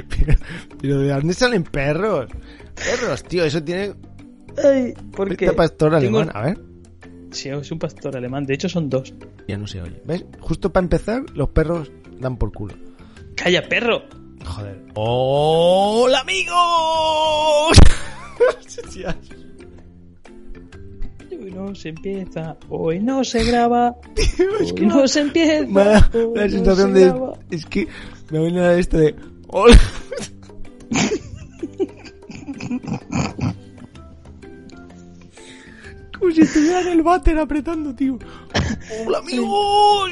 pero, pero ¿de dónde salen perros? Perros, tío, eso tiene. Ay, ¿por qué? Este pastor Tengo- alemán, a ver. Sí, es un pastor alemán. De hecho, son dos. Ya no se oye. ¿Ves? Justo para empezar, los perros dan por culo. ¡Calla, perro! Joder. ¡Hola, amigos! Hoy no se empieza, hoy no se graba, no se empieza. Me da hoy la no sensación se de. graba. Es que me viene a esto de. ¡Hola! Como si estuviera en el váter apretando, tío. ¡Hola, amigos!